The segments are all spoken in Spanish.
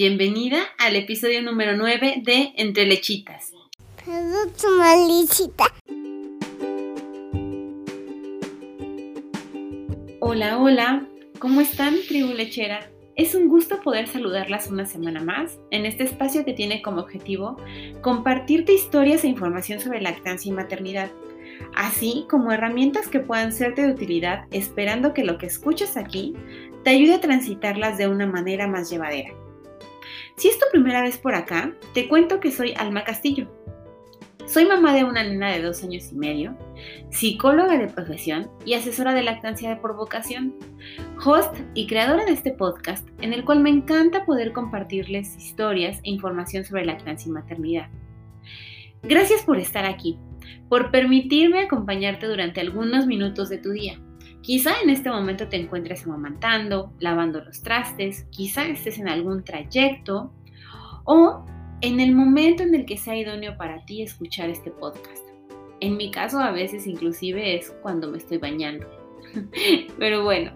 Bienvenida al episodio número 9 de Entre Lechitas. Hola, hola, ¿cómo están, tribu lechera? Es un gusto poder saludarlas una semana más en este espacio que tiene como objetivo compartirte historias e información sobre lactancia y maternidad, así como herramientas que puedan serte de utilidad esperando que lo que escuches aquí te ayude a transitarlas de una manera más llevadera. Si es tu primera vez por acá, te cuento que soy Alma Castillo. Soy mamá de una nena de dos años y medio, psicóloga de profesión y asesora de lactancia por vocación, host y creadora de este podcast en el cual me encanta poder compartirles historias e información sobre lactancia y maternidad. Gracias por estar aquí, por permitirme acompañarte durante algunos minutos de tu día. Quizá en este momento te encuentres amamantando, lavando los trastes, quizá estés en algún trayecto o en el momento en el que sea idóneo para ti escuchar este podcast. En mi caso a veces inclusive es cuando me estoy bañando. Pero bueno,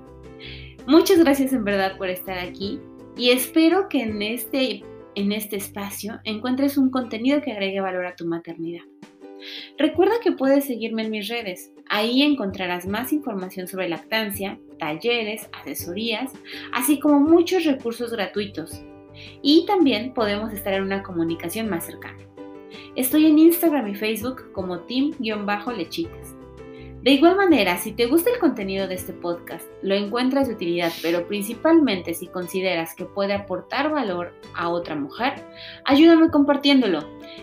muchas gracias en verdad por estar aquí y espero que en este, en este espacio encuentres un contenido que agregue valor a tu maternidad. Recuerda que puedes seguirme en mis redes. Ahí encontrarás más información sobre lactancia, talleres, asesorías, así como muchos recursos gratuitos. Y también podemos estar en una comunicación más cercana. Estoy en Instagram y Facebook como team-lechitas. De igual manera, si te gusta el contenido de este podcast, lo encuentras de utilidad, pero principalmente si consideras que puede aportar valor a otra mujer, ayúdame compartiéndolo.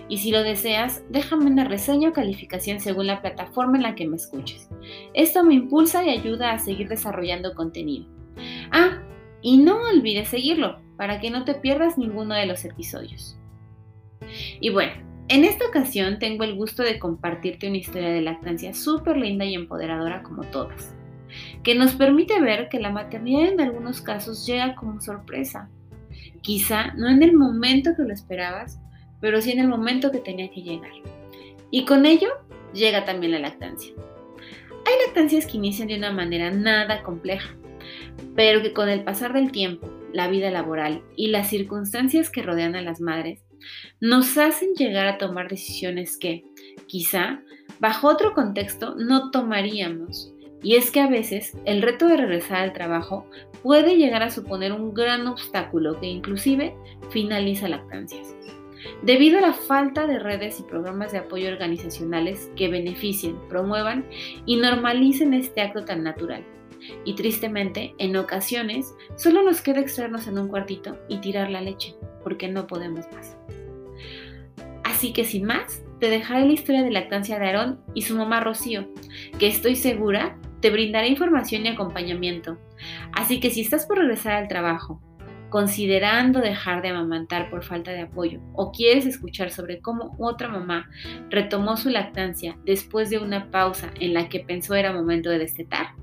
Y si lo deseas, déjame una reseña o calificación según la plataforma en la que me escuches. Esto me impulsa y ayuda a seguir desarrollando contenido. Ah, y no olvides seguirlo para que no te pierdas ninguno de los episodios. Y bueno, en esta ocasión tengo el gusto de compartirte una historia de lactancia súper linda y empoderadora como todas, que nos permite ver que la maternidad en algunos casos llega como sorpresa. Quizá no en el momento que lo esperabas, pero sí en el momento que tenía que llegar. Y con ello llega también la lactancia. Hay lactancias que inician de una manera nada compleja, pero que con el pasar del tiempo, la vida laboral y las circunstancias que rodean a las madres, nos hacen llegar a tomar decisiones que, quizá, bajo otro contexto no tomaríamos. Y es que a veces el reto de regresar al trabajo puede llegar a suponer un gran obstáculo que inclusive finaliza lactancias. Debido a la falta de redes y programas de apoyo organizacionales que beneficien, promuevan y normalicen este acto tan natural. Y tristemente, en ocasiones, solo nos queda extraernos en un cuartito y tirar la leche, porque no podemos más. Así que sin más, te dejaré la historia de lactancia de Aarón y su mamá Rocío, que estoy segura te brindará información y acompañamiento. Así que si estás por regresar al trabajo, considerando dejar de amamantar por falta de apoyo o quieres escuchar sobre cómo otra mamá retomó su lactancia después de una pausa en la que pensó era momento de destetar,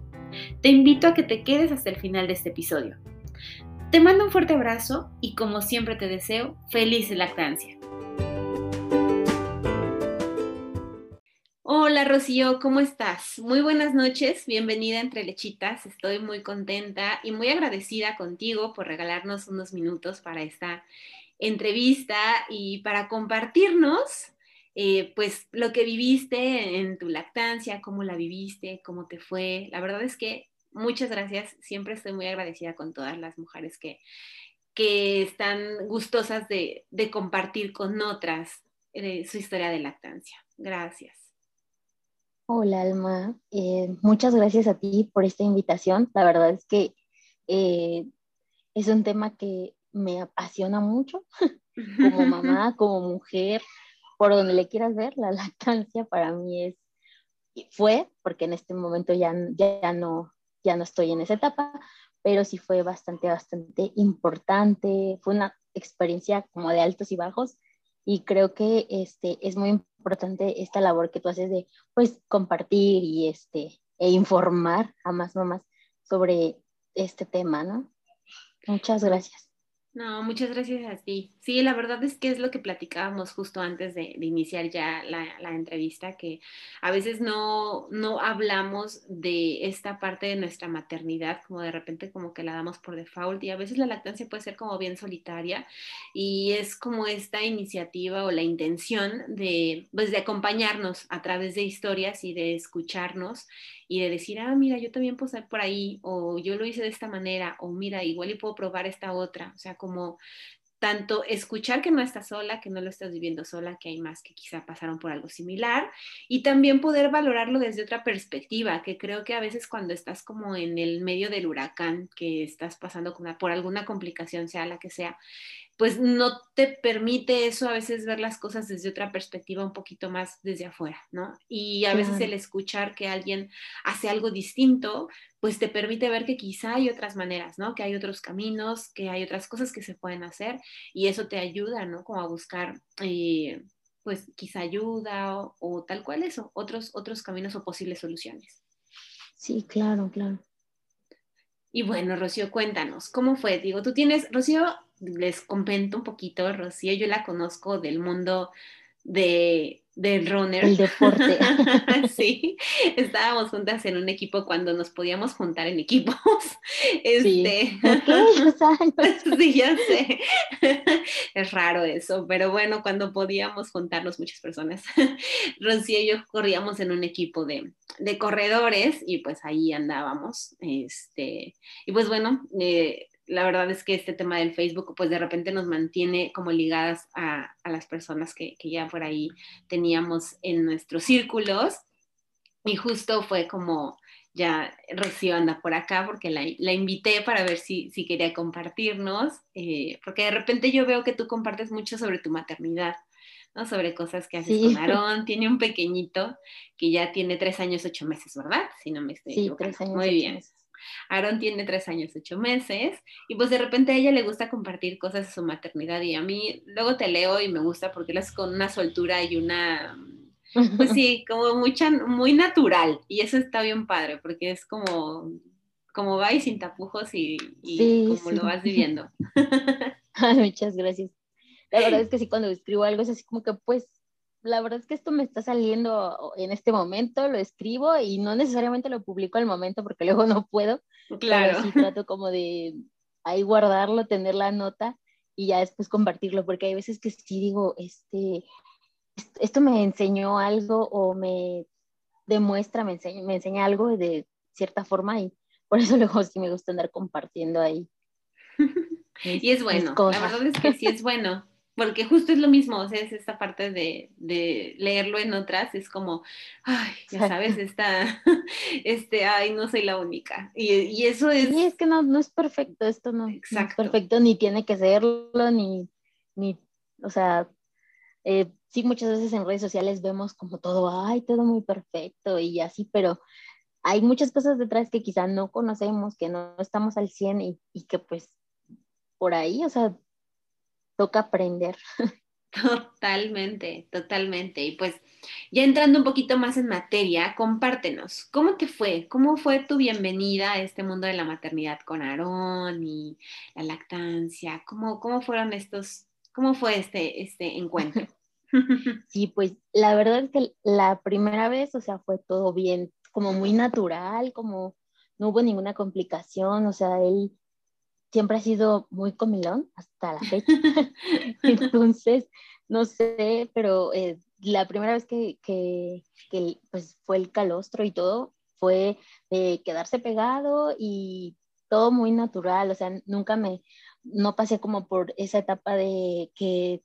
te invito a que te quedes hasta el final de este episodio. Te mando un fuerte abrazo y como siempre te deseo feliz lactancia. Hola Rocío, ¿cómo estás? Muy buenas noches, bienvenida entre lechitas. Estoy muy contenta y muy agradecida contigo por regalarnos unos minutos para esta entrevista y para compartirnos eh, pues lo que viviste en tu lactancia, cómo la viviste, cómo te fue. La verdad es que muchas gracias, siempre estoy muy agradecida con todas las mujeres que, que están gustosas de, compartir con otras eh, su historia de lactancia. Gracias. Hola Alma, eh, muchas gracias a ti por esta invitación. La verdad es que eh, es un tema que me apasiona mucho como mamá, como mujer, por donde le quieras ver, la lactancia para mí es, fue, porque en este momento ya, ya, no, ya no estoy en esa etapa, pero sí fue bastante, bastante importante, fue una experiencia como de altos y bajos y creo que este, es muy importante esta labor que tú haces de pues compartir y este e informar a más mamás sobre este tema, ¿no? Muchas gracias. No, muchas gracias a ti. Sí, la verdad es que es lo que platicábamos justo antes de, iniciar ya la, entrevista, que a veces no, no hablamos de esta parte de nuestra maternidad, como de repente como que la damos por default y a veces la lactancia puede ser como bien solitaria y es como esta iniciativa o la intención de, pues, de acompañarnos a través de historias y de escucharnos y de decir, ah, mira, yo también puedo ser por ahí, o yo lo hice de esta manera, o mira, igual y puedo probar esta otra. O sea, como tanto escuchar que no estás sola, que no lo estás viviendo sola, que hay más que quizá pasaron por algo similar, y también poder valorarlo desde otra perspectiva, que creo que a veces cuando estás como en el medio del huracán, que estás pasando por alguna complicación, sea la que sea, pues no te permite eso a veces ver las cosas desde otra perspectiva un poquito más desde afuera, ¿no? Y a veces el escuchar que alguien hace algo distinto, pues te permite ver que quizá hay otras maneras, ¿no? Que hay otros caminos, que hay otras cosas que se pueden hacer y eso te ayuda, ¿no? Como a buscar, eh, pues quizá ayuda o, o, tal cual eso, otros, otros caminos o posibles soluciones. Sí, claro, claro. Y bueno, Rocío, cuéntanos, ¿cómo fue? Digo, tú tienes, Rocío les comento un poquito, Rocío, yo la conozco del mundo de, del runner. El deporte. sí, estábamos juntas en un equipo cuando nos podíamos juntar en equipos. Este, sí, ya sé. Es raro eso, pero bueno, cuando podíamos juntarnos muchas personas, Rocío y yo corríamos en un equipo de, de corredores y pues ahí andábamos. Este, y pues bueno, eh, la verdad es que este tema del Facebook, pues de repente nos mantiene como ligadas a, las personas que, ya por ahí teníamos en nuestros círculos. Y justo fue como, ya Rocío anda por acá porque la, invité para ver si, si quería compartirnos, eh, porque de repente yo veo que tú compartes mucho sobre tu maternidad. ¿no? sobre cosas que haces con Aarón. Tiene un pequeñito que ya tiene tres años, ocho meses, ¿verdad? Si no me estoy sí, Tres años, Muy bien. Aaron tiene tres años, ocho meses, y pues de repente a ella le gusta compartir cosas de su maternidad y a mí luego te leo y me gusta porque las con una soltura y una, pues sí, como mucha, muy natural, y eso está bien padre porque es como, como va y sin tapujos y, como lo vas viviendo. muchas gracias. La verdad es que sí, cuando escribo algo es así como que pues la verdad es que esto me está saliendo en este momento, lo escribo y no necesariamente lo publico al momento porque luego no puedo. Claro. Pero sí trato como de ahí guardarlo, tener la nota y ya después compartirlo, porque hay veces que sí digo, este, esto me enseñó algo o me demuestra, me enseña, me enseña algo de cierta forma y por eso luego sí me gusta andar compartiendo ahí. y es bueno, la verdad es que sí es bueno porque justo es lo mismo, o sea, es esta parte de, leerlo en otras, es como, ay, ya sabes, está, este, ay, no soy la única. Y, eso es... Sí, es que no, no es perfecto, esto no, es perfecto, ni tiene que serlo, ni, ni o sea, eh, sí, muchas veces en redes sociales vemos como todo, ay, todo muy perfecto y así, pero hay muchas cosas detrás que quizá no conocemos, que no estamos al 100 y, y que pues por ahí, o sea, toca aprender. Totalmente, totalmente. Y pues ya entrando un poquito más en materia, compártenos, ¿cómo te fue? ¿Cómo fue tu bienvenida a este mundo de la maternidad con Aarón y la lactancia? ¿Cómo, cómo fueron estos, cómo fue este, este encuentro? Sí, pues la verdad es que la primera vez, o sea, fue todo bien, como muy natural, como no hubo ninguna complicación, o sea, él siempre ha sido muy comilón hasta la fecha. Entonces, no sé, pero eh, la primera vez que, que, pues, fue el calostro y todo fue de quedarse pegado y todo muy natural, o sea, nunca me, no pasé como por esa etapa de que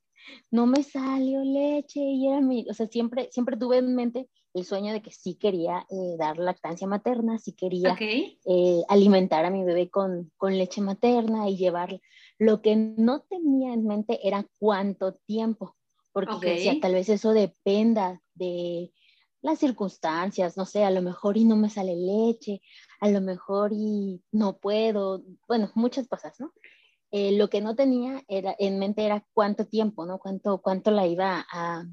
no me salió leche y era mi, o sea, siempre, siempre tuve en mente el sueño de que sí quería eh, dar lactancia materna, sí quería eh, alimentar a mi bebé con, con, leche materna y llevar. Lo que no tenía en mente era cuánto tiempo, porque decía, tal vez eso dependa de las circunstancias, no sé, a lo mejor y no me sale leche, a lo mejor y no puedo, bueno, muchas cosas, ¿no? Eh, lo que no tenía era, en mente era cuánto tiempo, ¿no? Cuánto, cuánto la iba a,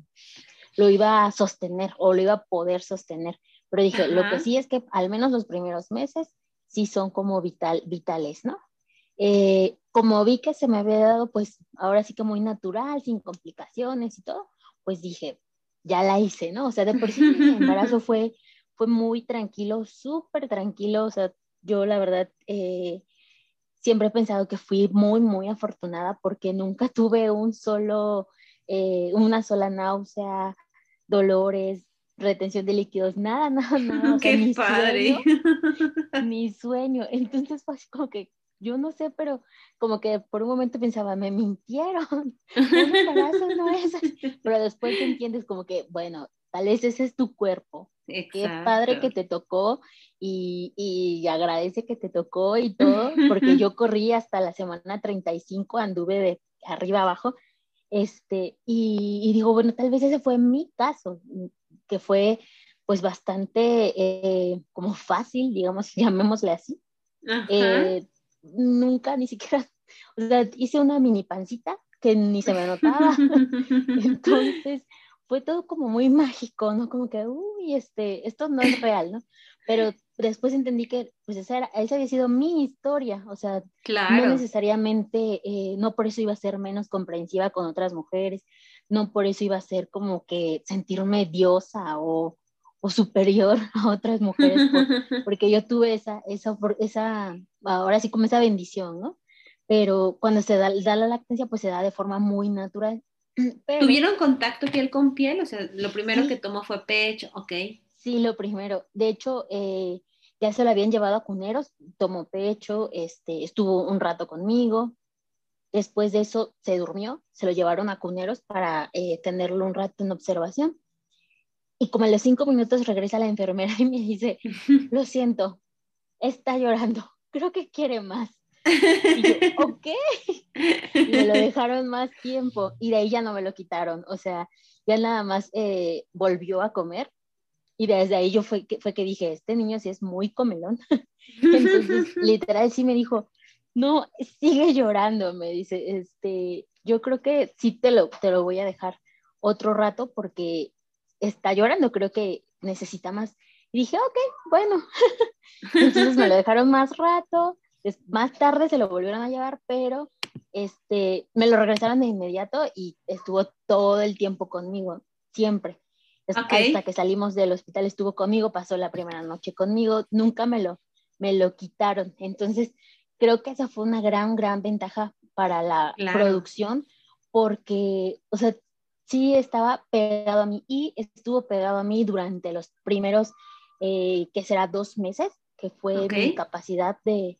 lo iba a sostener o lo iba a poder sostener. Pero dije, lo que sí es que al menos los primeros meses sí son como vital, vitales, ¿no? eh, como vi que se me había dado, pues ahora sí que muy natural, sin complicaciones y todo, pues dije, ya la hice, ¿no? O sea, de por sí mi embarazo fue, fue muy tranquilo, súper tranquilo, o sea, yo la verdad eh, siempre he pensado que fui muy, muy afortunada porque nunca tuve un solo, eh, una sola náusea, dolores, retención de líquidos, nada, nada, nada. ¡Qué padre! mi sueño. Entonces fue así como que, yo no sé, pero como que por un momento pensaba, me mintieron, no es. Pero después te entiendes como que, bueno, tal vez ese es tu cuerpo. Qué padre que te tocó y, y, agradece que te tocó y todo, porque yo corrí hasta la semana 35, anduve de arriba abajo, este, y, y digo, bueno, tal vez ese fue mi caso, que fue pues bastante eh, como fácil, digamos, llamémosle así. Eh, nunca ni siquiera, o sea, hice una mini pancita que ni se me notaba. Entonces, fue todo como muy mágico, ¿no? Como que, uy, este, esto no es real, ¿no? Pero después entendí que, pues, esa, era, esa había sido mi historia, o sea, no necesariamente, eh, no por eso iba a ser menos comprensiva con otras mujeres, no por eso iba a ser como que sentirme diosa o, o superior a otras mujeres, porque yo tuve esa, esa, esa, ahora sí como esa bendición, ¿no? Pero cuando se da, da la lactancia, pues se da de forma muy natural. ¿Tuvieron contacto piel con piel? O sea, lo primero que tomó fue pecho, ok. Sí, lo primero. De hecho, eh, ya se lo habían llevado a cuneros, tomó pecho, este, estuvo un rato conmigo, Después de eso se durmió, se lo llevaron a cuneros para eh, tenerlo un rato en observación. Y como a los cinco minutos regresa la enfermera y me dice, lo siento, está llorando, creo que quiere más. Y yo, ok. me lo dejaron más tiempo y de ahí ya no me lo quitaron. O sea, ya nada más eh, volvió a comer y desde ahí yo fue que, fue que dije, este niño sí es muy comelón. Entonces, literal sí me dijo, no, sigue llorando, me dice, este, yo creo que sí te lo, te lo voy a dejar otro rato porque está llorando, creo que necesita más. Y dije, ok, bueno. Entonces me lo dejaron más rato, más tarde se lo volvieron a llevar, pero este, me lo regresaron de inmediato y estuvo todo el tiempo conmigo, siempre. Hasta que salimos del hospital estuvo conmigo, pasó la primera noche conmigo, nunca me lo, me lo quitaron. Entonces, creo que esa fue una gran, gran ventaja para la producción, porque, o sea, sí estaba pegado a mí y estuvo pegado a mí durante los primeros, eh, que será dos meses, que fue mi capacidad de,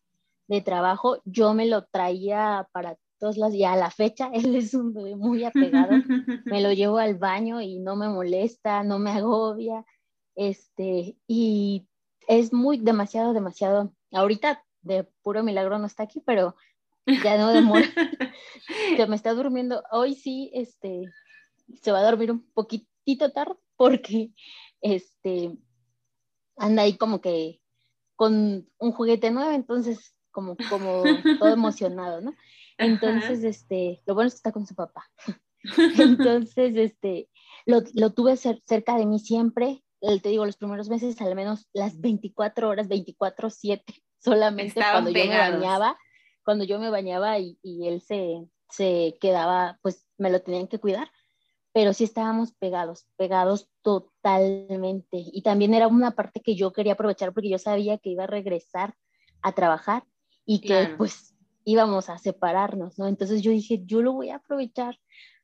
de, trabajo. Yo me lo traía para todas las, y a la fecha, él es un bebé muy apegado, me lo llevo al baño y no me molesta, no me agobia, este, y es muy demasiado, demasiado, ahorita de puro milagro no está aquí, pero ya no demora. que me está durmiendo. Hoy sí, este, se va a dormir un poquitito tarde porque, este, anda ahí como que con un juguete nuevo, entonces como, como todo emocionado, ¿no? Entonces, este, lo bueno es que está con su papá. entonces, este, lo, lo tuve cerca de mí siempre, te digo, los primeros meses, al menos las 24 horas, 24-7, solamente cuando yo me bañaba, cuando yo me bañaba y, y, él se, se quedaba, pues me lo tenían que cuidar, pero sí estábamos pegados, pegados totalmente. Y también era una parte que yo quería aprovechar porque yo sabía que iba a regresar a trabajar y que pues íbamos a separarnos, ¿no? Entonces yo dije, yo lo voy a aprovechar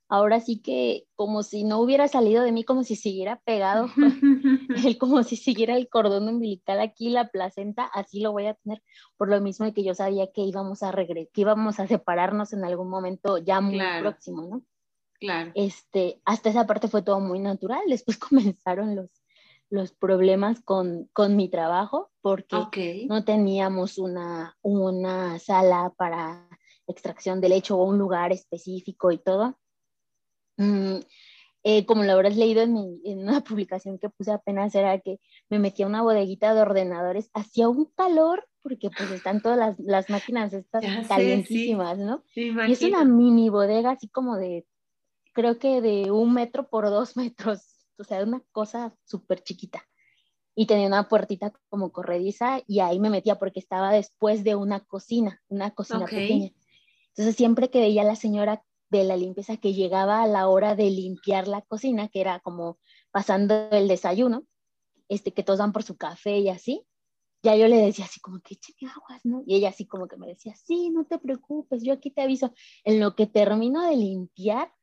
ahora sí que como si no hubiera salido de mí, como si siguiera pegado, el, como si siguiera el cordón umbilical aquí, la placenta, así lo voy a tener, por lo mismo de que yo sabía que íbamos a regresar, que íbamos a separarnos en algún momento ya muy próximo, ¿no? Claro. Este, hasta esa parte fue todo muy natural, después comenzaron los, los problemas con, con mi trabajo, porque no teníamos una, una sala para extracción de leche o un lugar específico y todo. Mm, eh, como lo habrás leído en, en, una publicación que puse apenas, era que me metí a una bodeguita de ordenadores, hacía un calor, porque pues están todas las, las máquinas estas calientísimas, ¿no? y es una mini bodega así como de, creo que de un metro por dos metros, o sea, una cosa súper chiquita. y tenía una puertita como corrediza y ahí me metía porque estaba después de una cocina, una cocina pequeña. Entonces siempre que veía a la señora de la limpieza que llegaba a la hora de limpiar la cocina, que era como pasando el desayuno, este, que todos van por su café y así, ya yo le decía así como que échame aguas, ¿no? Y ella así como que me decía, sí, no te preocupes, yo aquí te aviso. En lo que termino de limpiar,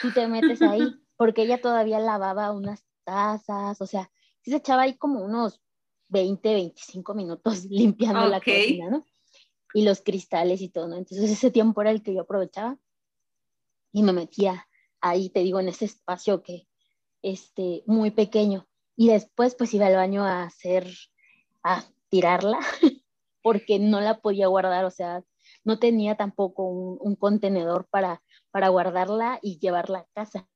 tú te metes ahí, porque ella todavía lavaba unas tazas, o sea, sí se echaba ahí como unos 20, 25 minutos limpiando la cocina, ¿no? Y los cristales y todo, ¿no? Entonces ese tiempo era el que yo aprovechaba y me metía ahí, te digo, en ese espacio que, este, muy pequeño. Y después pues iba al baño a hacer, a tirarla, porque no la podía guardar, o sea, no tenía tampoco un, un contenedor para, para guardarla y llevarla a casa.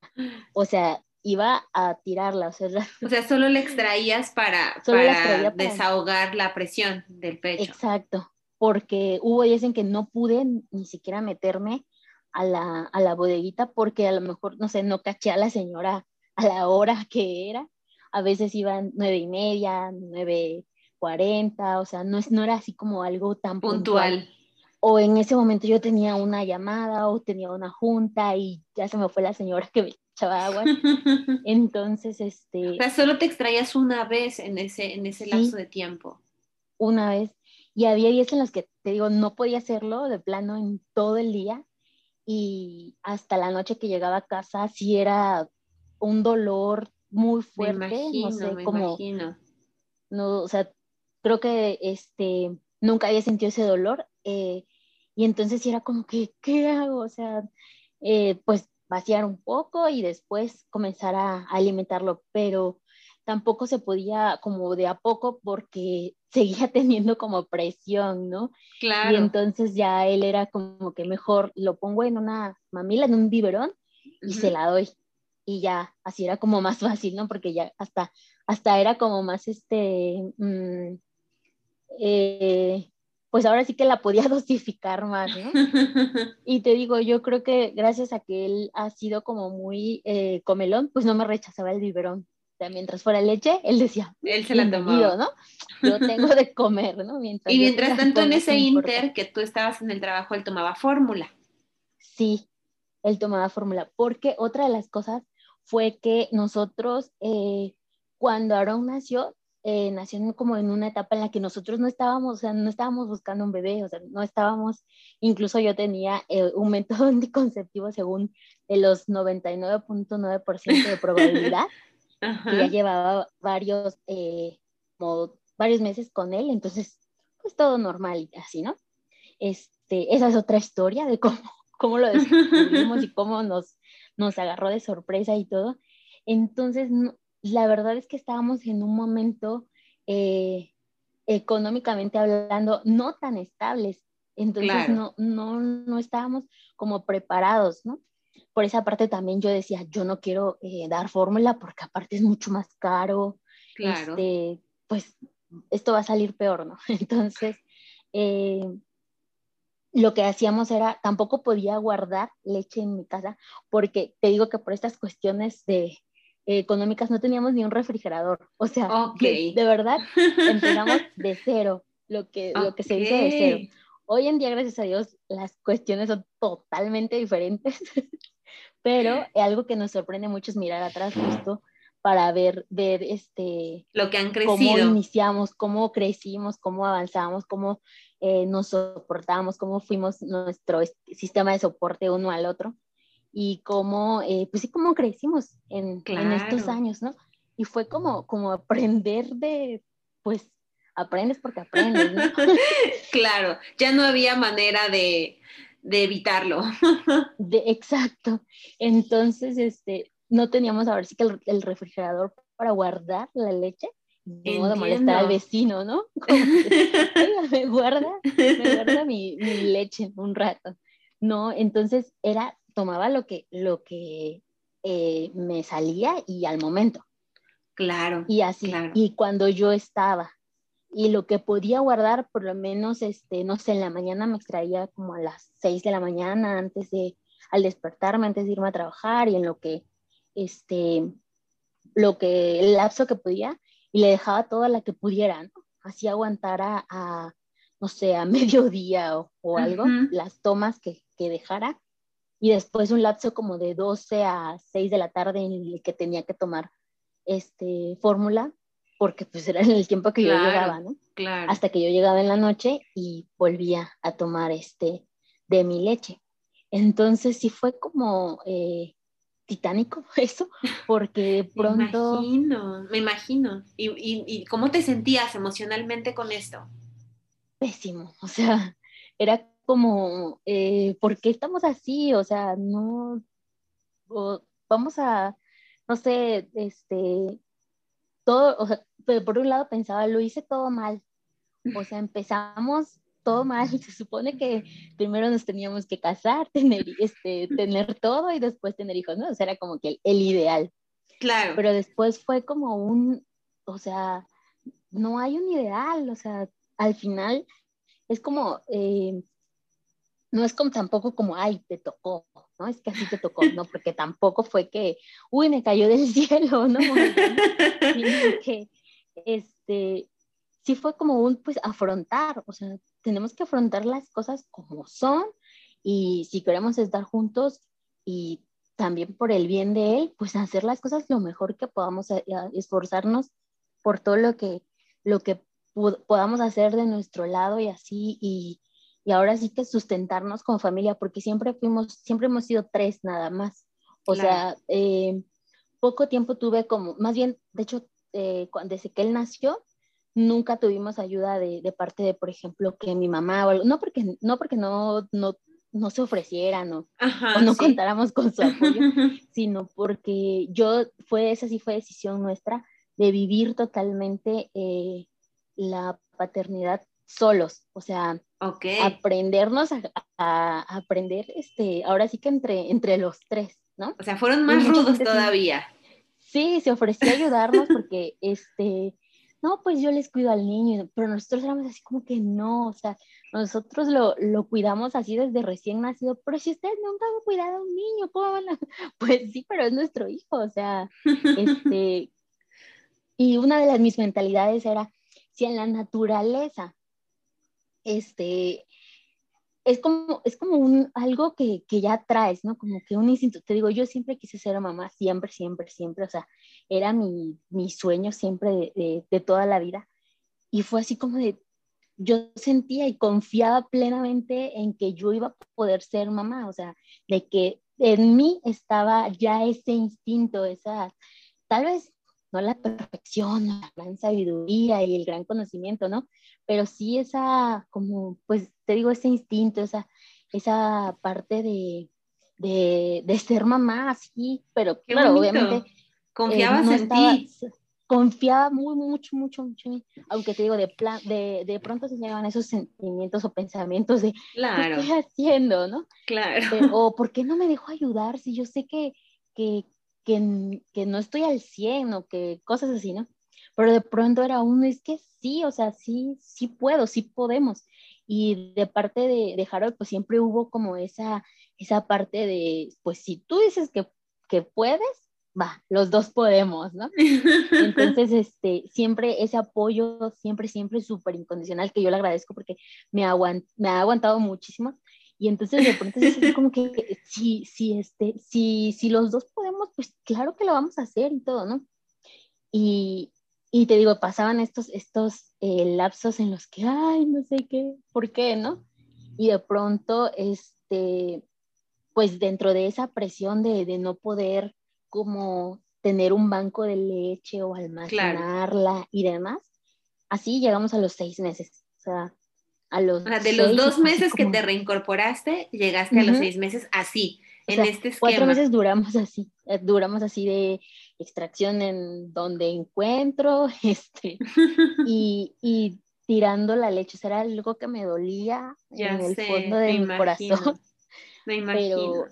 O sea, iba a tirarla. O sea, o sea solo le extraías para, para desahogar la presión del pecho. Exacto, porque hubo días en que no pude ni siquiera meterme a la, a la bodeguita porque a lo mejor, no sé, no caché a la señora a la hora que era. A veces iban nueve y media, nueve cuarenta, o sea, no, no era así como algo tan puntual. O en ese momento yo tenía una llamada o tenía una junta y ya se me fue la señora que me echaba agua. Entonces, este... O sea, solo te extraías una vez en ese, en ese lapso de tiempo. Una vez. Y había días en los que, te digo, no podía hacerlo de plano en todo el día. Y hasta la noche que llegaba a casa, sí era un dolor muy fuerte. no sé, como... No, o sea, creo que este, nunca había sentido ese dolor. Eh, y entonces era como que, ¿qué hago? O sea, eh, pues vaciar un poco y después comenzar a, alimentarlo, pero tampoco se podía como de a poco porque seguía teniendo como presión, ¿no? Claro. Y entonces ya él era como que mejor lo pongo en una mamila, en un biberón y se la doy. Y ya, así era como más fácil, ¿no? Porque ya hasta, hasta era como más este, mm, eh, pues ahora sí que la podía dosificar más, ¿no? Y te digo, yo creo que gracias a que él ha sido como muy eh, comelón, pues no me rechazaba el biberón. O sea, mientras fuera leche, él decía, él se la tomaba. ¿no? Yo tengo de comer, ¿no? Mientras y mientras tanto en ese inter que tú estabas en el trabajo, él tomaba fórmula. Sí, él tomaba fórmula, porque otra de las cosas fue que nosotros, eh, cuando Aaron nació, eh, nació como en una etapa en la que nosotros no estábamos, o sea, no estábamos buscando un bebé, o sea, no estábamos, incluso yo tenía eh, un método anticonceptivo según de los 99.9% de probabilidad, que ya llevaba varios, eh, varios meses con él, entonces, pues todo normal y así, ¿no? Este, esa es otra historia de cómo, cómo lo descubrimos y cómo nos, nos agarró de sorpresa y todo. Entonces, no, la verdad es que estábamos en un momento eh, económicamente hablando no tan estables. Entonces no, no, no estábamos como preparados, ¿no? Por esa parte también yo decía, yo no quiero eh, dar fórmula porque aparte es mucho más caro. Claro. Este, pues esto va a salir peor, ¿no? Entonces, eh, lo que hacíamos era, tampoco podía guardar leche en mi casa porque te digo que por estas cuestiones de, económicas no teníamos ni un refrigerador. O sea, de, verdad empezamos de cero, lo que, lo que se hizo de cero. Hoy en día, gracias a Dios, las cuestiones son totalmente diferentes, pero algo que nos sorprende mucho es mirar atrás justo para ver, ver este, lo que han crecido. Cómo iniciamos, cómo crecimos, cómo avanzamos, cómo eh, nos soportamos, cómo fuimos nuestro sistema de soporte uno al otro y cómo, eh, pues sí, cómo crecimos en, en, estos años, ¿no? Y fue como, como aprender de, pues, aprendes porque aprendes, ¿no? claro, ya no había manera de, de evitarlo. de, exacto. Entonces, este, no teníamos ahora sí que el, refrigerador para guardar la leche, de modo de molestar al vecino, ¿no? me guarda, me guarda mi, mi leche un rato. No, entonces era tomaba lo que, lo que eh, me salía y al momento. Claro. Y así. Y cuando yo estaba. Y lo que podía guardar, por lo menos, este, no sé, en la mañana me extraía como a las 6 de la mañana antes de, al despertarme, antes de irme a trabajar y en lo que, este, lo que, el lapso que podía. y le dejaba toda la que pudiera, ¿no? Así aguantara a, no sé, a mediodía o, algo, las tomas que, que dejara y después un lapso como de 12 a 6 de la tarde en el que tenía que tomar este fórmula porque pues era en el tiempo que yo llegaba, ¿no? Claro. Hasta que yo llegaba en la noche y volvía a tomar este de mi leche. Entonces sí fue como eh, titánico eso, porque pronto... Me imagino, me imagino. ¿Y, y, y cómo te sentías emocionalmente con esto? Pésimo, o sea, era como, eh, ¿por qué estamos así? O sea, no, vamos a, no sé, este, todo, o sea, por un lado pensaba, lo hice todo mal. O sea, empezamos todo mal. Se supone que primero nos teníamos que casar, tener, este, tener todo y después tener hijos, ¿no? O sea, era como que el, ideal. Claro. Pero después fue como un, o sea, no hay un ideal, o sea, al final es como, eh, no es como tampoco como, ay, te tocó, ¿no? Es que así te tocó, ¿no? Porque tampoco fue que, uy, me cayó del cielo, ¿no? Sino que, este, sí fue como un, pues, afrontar, o sea, tenemos que afrontar las cosas como son y si queremos estar juntos y también por el bien de él, pues hacer las cosas lo mejor que podamos, eh, esforzarnos por todo lo que, lo que podamos hacer de nuestro lado y así, y, y ahora sí que sustentarnos como familia, porque siempre fuimos, siempre hemos sido tres nada más. O sea, eh, poco tiempo tuve como, más bien, de hecho, eh, desde que él nació, nunca tuvimos ayuda de, de, parte de, por ejemplo, que mi mamá o algo, no porque no, porque no, no, no se ofrecieran o, o no contáramos con su apoyo, sino porque yo, fue, esa sí fue decisión nuestra de vivir totalmente eh, la paternidad solos, o sea, aprendernos a, aprender, este, ahora sí que entre, entre los tres, ¿no? O sea, fueron más rudos todavía. Sí, se ofreció ayudarnos porque, este, no, pues yo les cuido al niño, pero nosotros éramos así como que no, o sea, nosotros lo, lo cuidamos así desde recién nacido, pero si ustedes nunca han cuidado a un niño, ¿cómo van a...? Pues sí, pero es nuestro hijo, o sea, este, y una de las mis mentalidades era, si en la naturaleza este, es como, es como un, algo que, que, ya traes, ¿no? Como que un instinto. Te digo, yo siempre quise ser mamá, siempre, siempre, siempre. O sea, era mi, mi sueño siempre de, de, toda la vida. Y fue así como de, yo sentía y confiaba plenamente en que yo iba a poder ser mamá. O sea, de que en mí estaba ya ese instinto, esa, tal vez no la perfección, la gran sabiduría y el gran conocimiento, ¿no? Pero sí esa, como, pues te digo, ese instinto, esa, esa parte de, de, de ser mamá, sí, pero claro, obviamente. Eh, Confiabas en ti. Confiaba muy, mucho, mucho, mucho Aunque te digo, de, plan, de, de pronto se llegaban esos sentimientos o pensamientos de, claro. ¿qué estoy haciendo, no? Claro. o, ¿por qué no me dejo ayudar si yo sé que, que, que, que no estoy al 100 o que cosas así, ¿no? Pero de pronto era uno, es que sí, o sea, sí, sí puedo, sí podemos. Y de parte de, de Harold, pues siempre hubo como esa, esa parte de, pues si tú dices que, que puedes, va, los dos podemos, ¿no? Entonces, este, siempre ese apoyo, siempre, siempre súper incondicional, que yo le agradezco porque me, me ha aguantado muchísimo. Y entonces de pronto es como que si, si, este, si, si los dos podemos, pues claro que lo vamos a hacer y todo, ¿no? Y, y te digo, pasaban estos, estos eh, lapsos en los que, ay, no sé qué, ¿por qué, no? Y de pronto, este, pues dentro de esa presión de, de no poder como tener un banco de leche o almacenarla y demás, así llegamos a los seis meses. O sea, a los de los dos meses que te reincorporaste, llegaste a los seis meses así, en este esquema. Cuatro meses duramos así, eh, duramos así de extracción en donde encuentro, este, y, y tirando la leche, o sea, era algo que me dolía en el fondo de mi corazón. Me imagino. Pero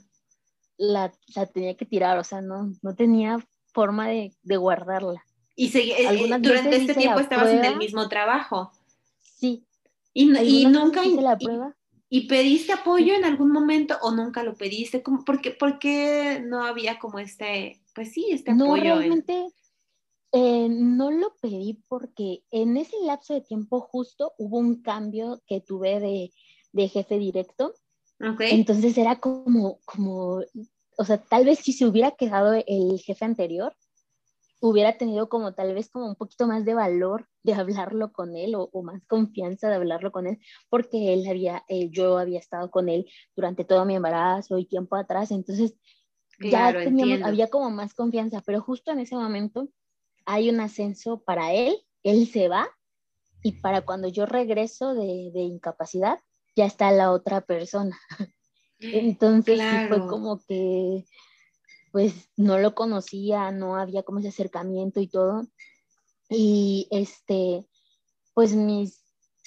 la, la, tenía que tirar, o sea, no, no tenía forma de, de guardarla. Y eh, eh, durante este tiempo estabas en el mismo trabajo. Y, nunca... Hice la prueba? Y, pediste apoyo en algún momento o nunca lo pediste? ¿Por qué, ¿Por qué no había como este, pues sí, este apoyo? No, realmente, eh, no lo pedí porque en ese lapso de tiempo justo hubo un cambio que tuve de, de jefe directo. Okay. Entonces era como, como, o sea, tal vez si se hubiera quedado el jefe anterior, hubiera tenido como tal vez como un poquito más de valor de hablarlo con él o, más confianza de hablarlo con él, porque él había, eh, yo había estado con él durante todo mi embarazo y tiempo atrás, entonces ya teníamos, había como más confianza, pero justo en ese momento hay un ascenso para él, él se va y para cuando yo regreso de, de incapacidad, ya está la otra persona. Entonces sí fue como que pues no lo conocía, no había como ese acercamiento y todo. Y este, pues mis,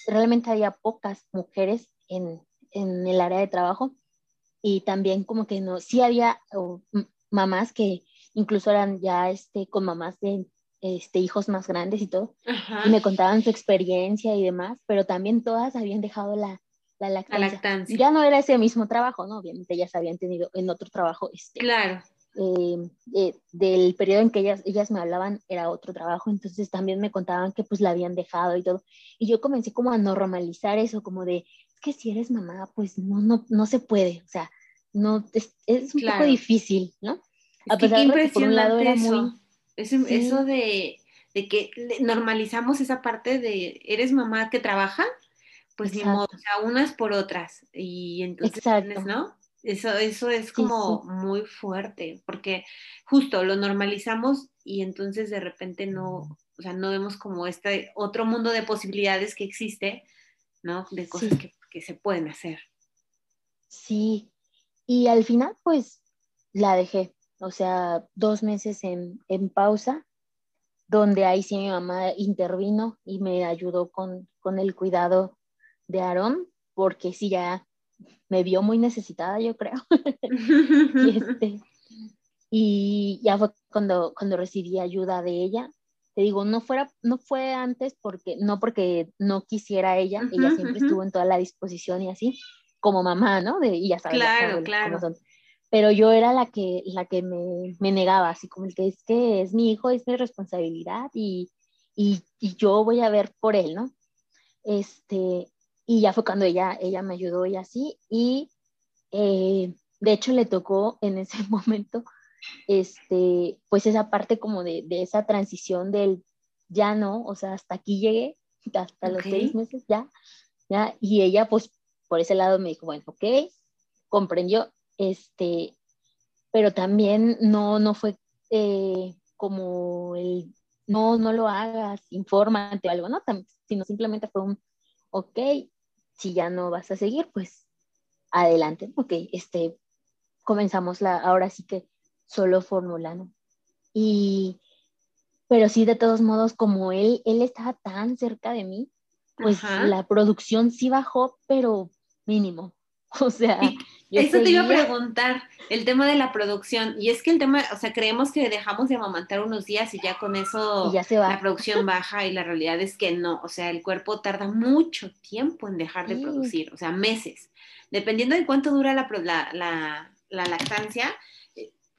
realmente había pocas mujeres en, en el área de trabajo y también como que no, sí había mamás que incluso eran ya este, con mamás de este, hijos más grandes y todo, y me contaban su experiencia y demás, pero también todas habían dejado la, la lactancia. Ya no era ese mismo trabajo, ¿no? Obviamente ya se habían tenido en otro trabajo. Este, claro. Eh, eh, del periodo en que ellas, ellas me hablaban era otro trabajo, entonces también me contaban que pues la habían dejado y todo. Y yo comencé como a normalizar eso, como de, es que si eres mamá, pues no, no, no se puede, o sea, no, es, es un poco difícil, ¿no? a pesar de que por un lado era eso. muy... Eso, de, de, que normalizamos esa parte de, ¿eres mamá que trabaja? Pues ni modo, o sea, unas por otras. Y entonces, ¿no? Eso, eso es como muy fuerte, porque justo lo normalizamos y entonces de repente no, o sea, no vemos como este otro mundo de posibilidades que existe, ¿no? De cosas que, se pueden hacer. Sí, y al final pues la dejé, o sea, dos meses en, en pausa, donde ahí sí mi mamá intervino y me ayudó con, con el cuidado de Aarón, porque sí ya me vio muy necesitada, yo creo. y, este, y, ya fue cuando, cuando recibí ayuda de ella. Te digo, no, fuera, no fue antes porque, no porque no quisiera ella, ella siempre estuvo en toda la disposición y así, como mamá, ¿no? De, y ya sabes, claro, claro. Pero yo era la que, la que me, me, negaba, así como el que es que es mi hijo, es mi responsabilidad y, y, y yo voy a ver por él, ¿no? Este, y ya fue cuando ella, ella me ayudó y así. Y eh, de hecho le tocó en ese momento, este, pues esa parte como de, de, esa transición del ya no, o sea, hasta aquí llegué, hasta los seis meses ya, ya. Y ella pues por ese lado me dijo, bueno, ok, comprendió, este, pero también no, no fue eh, como el, no, no lo hagas, infórmate o algo, ¿no? sino simplemente fue un, ok, si ya no vas a seguir, pues adelante, ok, este, comenzamos la, ahora sí que solo fórmula, ¿no? Y, pero sí, de todos modos, como él, él estaba tan cerca de mí, pues la producción sí bajó, pero mínimo. O sea, eso te iba a preguntar, el tema de la producción. Y es que el tema, o sea, creemos que dejamos de amamantar unos días y ya con eso ya se va. la producción baja y la realidad es que no. O sea, el cuerpo tarda mucho tiempo en dejar de producir, o sea, meses. Dependiendo de cuánto dura la, la, la lactancia,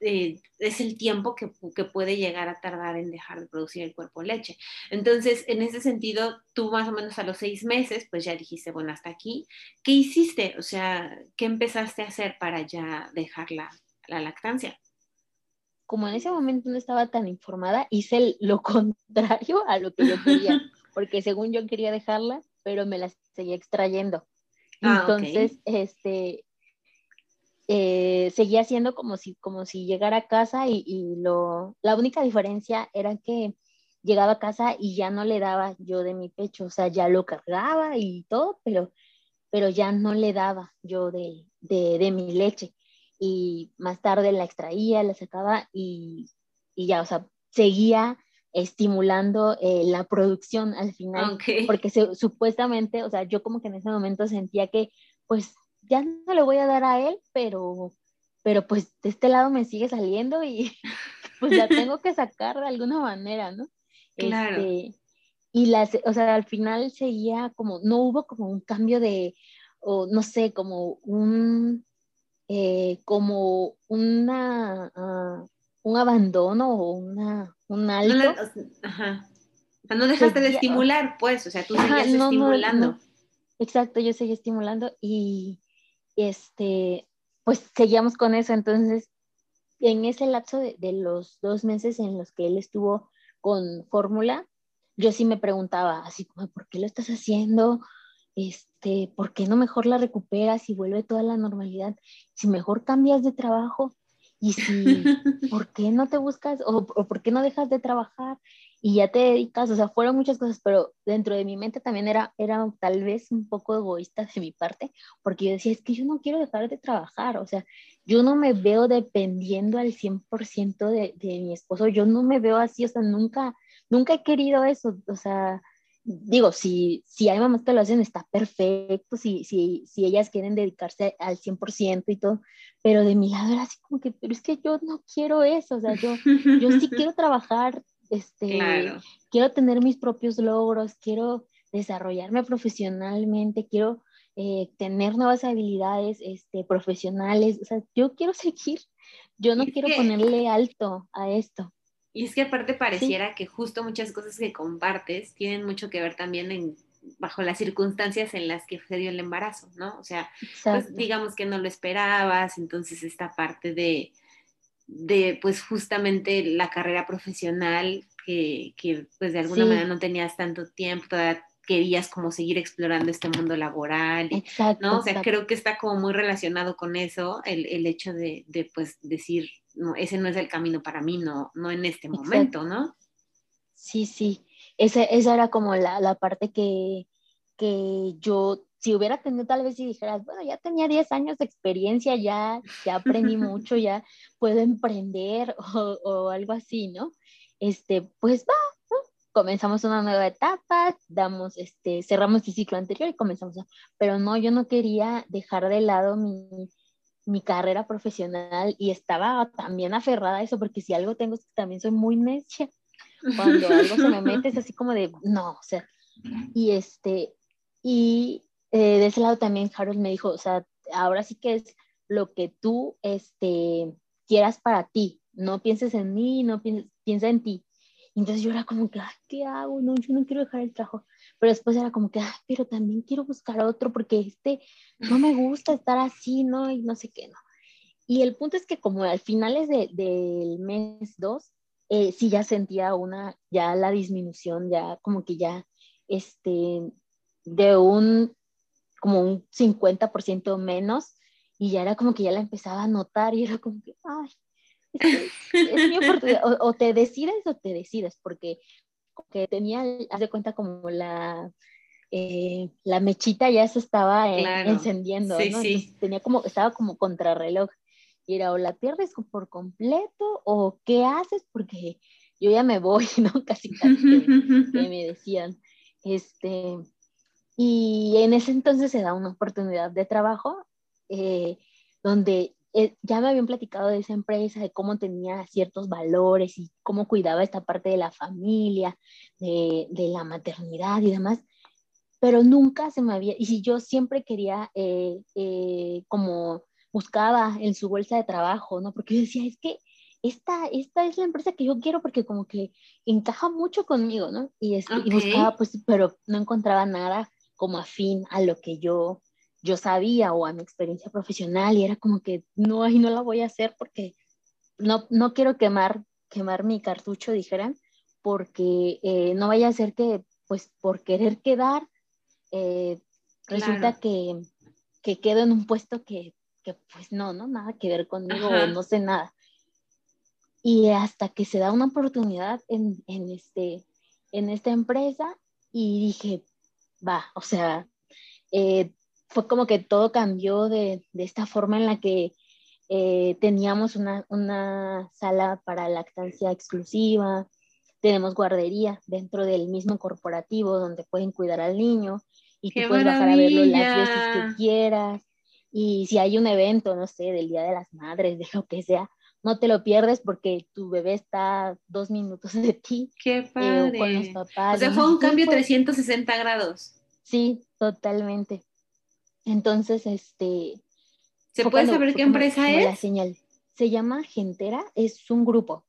eh, es el tiempo que, que, puede llegar a tardar en dejar de producir el cuerpo leche. Entonces, en ese sentido, tú más o menos a los seis meses, pues ya dijiste, bueno, hasta aquí, ¿qué hiciste? O sea, ¿qué empezaste a hacer para ya dejar la, la lactancia? Como en ese momento no estaba tan informada, hice lo contrario a lo que yo quería, porque según yo quería dejarla, pero me la seguía extrayendo. Ah, Entonces, este, eh, seguía siendo como si, como si llegara a casa y, lo, la única diferencia era que llegaba a casa y ya no le daba yo de mi pecho, o sea, ya lo cargaba y todo, pero, pero ya no le daba yo de, de, mi leche. Y más tarde la extraía, la sacaba y, y ya, o sea, seguía estimulando eh, la producción al final, porque supuestamente, o sea, yo como que en ese momento sentía que pues ya no le voy a dar a él, pero, pero pues de este lado me sigue saliendo y pues la tengo que sacar de alguna manera, ¿no? Claro. Este, y las, o sea, al final seguía como, no hubo como un cambio de, o no sé, como un, eh, como una, ah, un abandono o una, un alto. ajá. O sea, no dejaste de estimular, pues, o sea, tú seguías estimulando. Exacto, yo seguí estimulando y este, pues seguíamos con eso. Entonces, en ese lapso de, de los dos meses en los que él estuvo con fórmula, yo sí me preguntaba, así como, ¿por qué lo estás haciendo? Este, ¿Por qué no mejor la recuperas y vuelve toda la normalidad? Si mejor cambias de trabajo y si, ¿por qué no te buscas o, o por qué no dejas de trabajar? Y ya te dedicas, o sea, fueron muchas cosas, pero dentro de mi mente también era, era tal vez un poco egoísta de mi parte, porque yo decía, es que yo no quiero dejar de trabajar, o sea, yo no me veo dependiendo al 100% de, de mi esposo, yo no me veo así, o sea, nunca, nunca he querido eso, o sea, digo, si, si hay mamás que lo hacen, está perfecto, si, si, si ellas quieren dedicarse al 100% y todo, pero de mi lado era así como que, pero es que yo no quiero eso, o sea, yo, yo sí quiero trabajar este, quiero tener mis propios logros, quiero desarrollarme profesionalmente, quiero eh, tener nuevas habilidades este, profesionales, o sea, yo quiero seguir, yo no quiero ponerle alto a esto. Y es que aparte pareciera que justo muchas cosas que compartes tienen mucho que ver también en bajo las circunstancias en las que se dio el embarazo, ¿no? O sea, pues, digamos que no lo esperabas, entonces esta parte de, de pues justamente la carrera profesional que, que pues de alguna manera no tenías tanto tiempo, todavía querías como seguir explorando este mundo laboral, Exacto, ¿no? O sea, creo que está como muy relacionado con eso, el, el hecho de, de, pues decir, no, ese no es el camino para mí, no, no en este momento, ¿no? Sí, sí, esa, esa era como la, la parte que, que yo si hubiera tenido tal vez si dijeras, bueno, ya tenía 10 años de experiencia, ya, ya aprendí mucho, ya puedo emprender o, o algo así, ¿no? Este, pues va, comenzamos una nueva etapa, damos, este, cerramos el ciclo anterior y comenzamos, pero no, yo no quería dejar de lado mi, mi carrera profesional y estaba también aferrada a eso, porque si algo tengo también soy muy necia. Cuando algo se me mete es así como de, no, o sea, y este, y eh, de ese lado también Harold me dijo, o sea, ahora sí que es lo que tú este, quieras para ti, no pienses en mí, no pienses, piensa en ti. entonces yo era como que, ¿qué hago? No, yo no quiero dejar el trabajo. Pero después era como que, pero también quiero buscar otro porque este no me gusta estar así, ¿no? Y no sé qué, ¿no? Y el punto es que como al finales de, del mes 2, eh, sí ya sentía una, ya la disminución, ya como que ya, este, de un como un 50% menos y ya era como que ya la empezaba a notar y era como que, ay, es, mi oportunidad, o, te decides o te decides, porque que tenía, haz de cuenta como la, eh, la mechita ya se estaba encendiendo, ¿no? tenía como, estaba como contrarreloj y era o la pierdes por completo o qué haces porque yo ya me voy, ¿no? Casi casi que me decían, este, y en ese entonces se da una oportunidad de trabajo eh, donde eh, ya me habían platicado de esa empresa, de cómo tenía ciertos valores y cómo cuidaba esta parte de la familia, de, de la maternidad y demás, pero nunca se me había, y si yo siempre quería, eh, como buscaba en su bolsa de trabajo, ¿no? Porque yo decía, es que esta, esta es la empresa que yo quiero porque como que encaja mucho conmigo, ¿no? Y, este, y buscaba, pues, pero no encontraba nada como afín a lo que yo, yo sabía o a mi experiencia profesional y era como que no, ahí no la voy a hacer porque no, no quiero quemar, quemar mi cartucho, dijeran, porque eh, no vaya a ser que, pues, por querer quedar, eh, resulta que, que quedo en un puesto que, que, pues, no, no, nada que ver conmigo, no sé nada. Y hasta que se da una oportunidad en, en, este, en esta empresa y dije, va, o sea, eh, fue como que todo cambió de, de esta forma en la que eh, teníamos una, una, sala para lactancia exclusiva, tenemos guardería dentro del mismo corporativo donde pueden cuidar al niño y tú puedes bajar a verlo las veces que quieras. Y si hay un evento, no sé, del Día de las Madres, de lo que sea, no te lo pierdes porque tu bebé está dos minutos de ti. Qué eh, padre. con los papás. O sea, fue un cambio 360 grados. Sí, totalmente. Entonces, este... ¿Se puede saber qué empresa es? La señal. Se llama Gentera, es un grupo.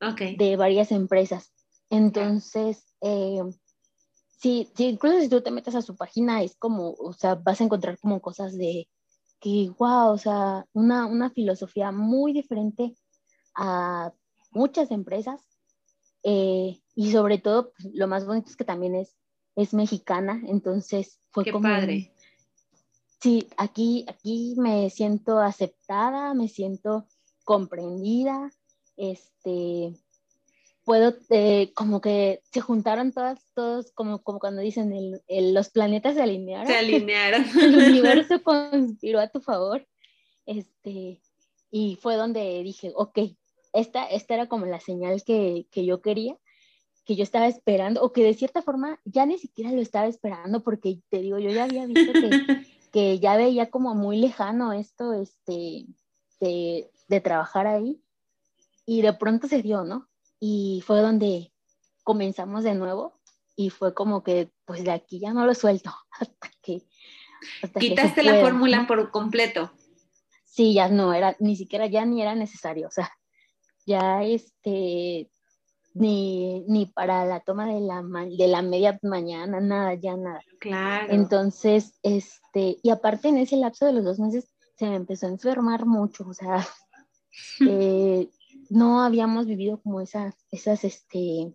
de varias empresas. Entonces, eh, sí, sí, incluso si tú te metes a su página, es como, o sea, vas a encontrar como cosas de que, wow, o sea, una, una filosofía muy diferente a muchas empresas. Eh, y sobre todo, pues, lo más bonito es que también es, es mexicana, entonces fue Qué como... padre. Sí, aquí, aquí me siento aceptada, me siento comprendida, este, puedo, eh, como que se juntaron todas, todos, como, como cuando dicen, el, los planetas se alinearon. Se alinearon. el universo conspiró a tu favor. Este, y fue donde dije, ok, esta, esta era como la señal que, que yo quería, que yo estaba esperando, o que de cierta forma ya ni siquiera lo estaba esperando, porque te digo, yo ya había visto que, que ya veía como muy lejano esto, este, de, de trabajar ahí, y de pronto se dio, ¿no? Y fue donde comenzamos de nuevo y fue como que pues de aquí ya no lo suelto hasta que... Quitaste la fórmula por completo. Sí, ya no era, ni siquiera ya ni era necesario, o sea, ya este, ni, ni para la toma de la, de la media mañana, nada, ya nada. Claro. Entonces, este, y aparte en ese lapso de los dos meses se me empezó a enfermar mucho, o sea, eh, no habíamos vivido como esas, esas, este,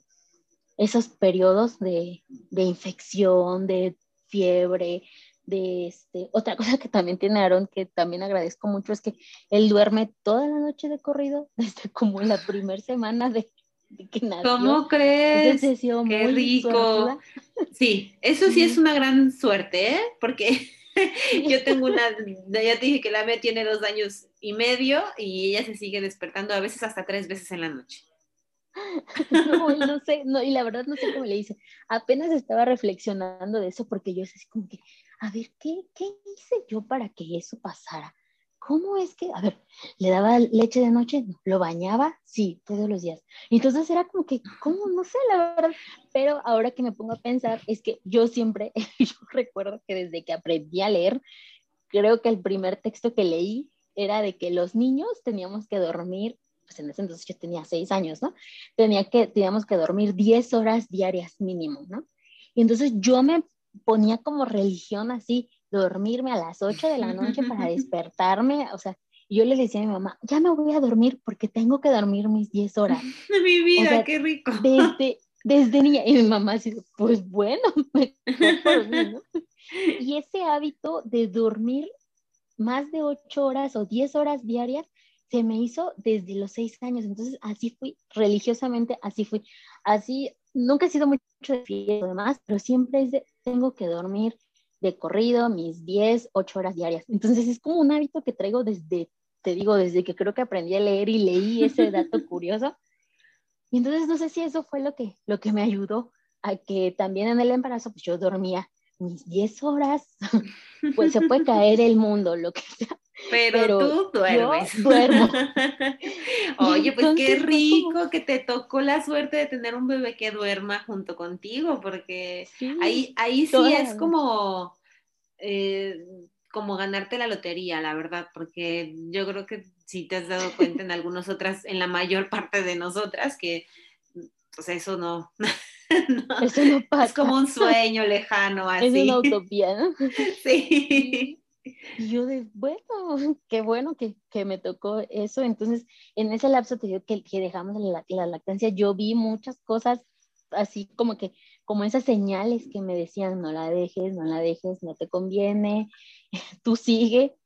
esos periodos de, de infección, de fiebre, de este, otra cosa que también tiene Aaron, que también agradezco mucho, es que él duerme toda la noche de corrido, desde como la primera semana de, que nació. ¿Cómo crees? Qué rico. Sí, eso sí es una gran suerte, ¿eh? Porque yo tengo una, ya te dije que la mía tiene dos años y medio y ella se sigue despertando a veces hasta tres veces en la noche. No, no sé, no, y la verdad no sé cómo le hice. Apenas estaba reflexionando de eso porque yo es así como que, a ver, ¿qué, ¿qué hice yo para que eso pasara? ¿Cómo es que, a ver, le daba leche de noche? ¿Lo bañaba? Sí, todos los días. Entonces era como que, ¿cómo? No sé, la verdad. Pero ahora que me pongo a pensar, es que yo siempre, yo recuerdo que desde que aprendí a leer, creo que el primer texto que leí era de que los niños teníamos que dormir, pues en ese entonces yo tenía seis años, ¿no? Tenía que, teníamos que dormir diez horas diarias mínimo, ¿no? Y entonces yo me ponía como religión así, dormirme a las 8 de la noche para despertarme, o sea, yo le decía a mi mamá, ya me voy a dormir porque tengo que dormir mis 10 horas. mi vida, qué rico. Desde, desde niña, y mi mamá así, pues bueno, por mí, ¿no? Y ese hábito de dormir más de 8 horas o 10 horas diarias se me hizo desde los 6 años, entonces así fui, religiosamente así fui, así, nunca he sido mucho de fiesta demás, pero siempre es de, tengo que dormir de corrido mis 10, 8 horas diarias. Entonces es como un hábito que traigo desde, te digo, desde que creo que aprendí a leer y leí ese dato curioso. Y entonces no sé si eso fue lo que, lo que me ayudó a que también en el embarazo pues yo dormía mis 10 horas, pues se puede caer el mundo, lo que sea. Pero, tú duermes. duermo. Oye, pues qué rico que te tocó la suerte de tener un bebé que duerma junto contigo, porque ahí, ahí sí es como, eh, como ganarte la lotería, la verdad, porque yo creo que si te has dado cuenta en algunas otras, en la mayor parte de nosotras, que pues eso no. eso no pasa. Es como un sueño lejano, así. Es una utopía, ¿no? Sí. Y yo de, bueno, qué bueno que, que, me tocó eso. Entonces, en ese lapso te digo que, que dejamos la, la, lactancia, yo vi muchas cosas así como que, como esas señales que me decían, no la dejes, no la dejes, no te conviene, tú sigue.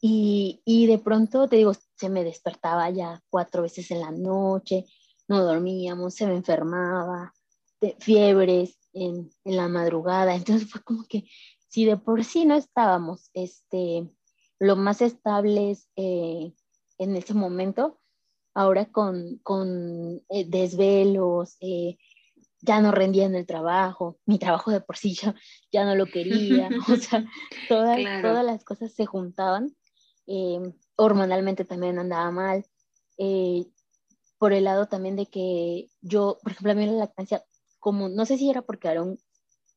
Y, y de pronto, te digo, se me despertaba ya cuatro veces en la noche, no dormíamos, se me enfermaba, de fiebres en, en la madrugada. Entonces fue como que si de por sí no estábamos este, lo más estables eh, en ese momento, ahora con, con eh, desvelos, eh, ya no rendía en el trabajo, mi trabajo de por sí ya, no lo quería, o sea, todas, todas las cosas se juntaban, hormonalmente también andaba mal, por el lado también de que yo, por ejemplo, a mí la lactancia, como no sé si era porque Aaron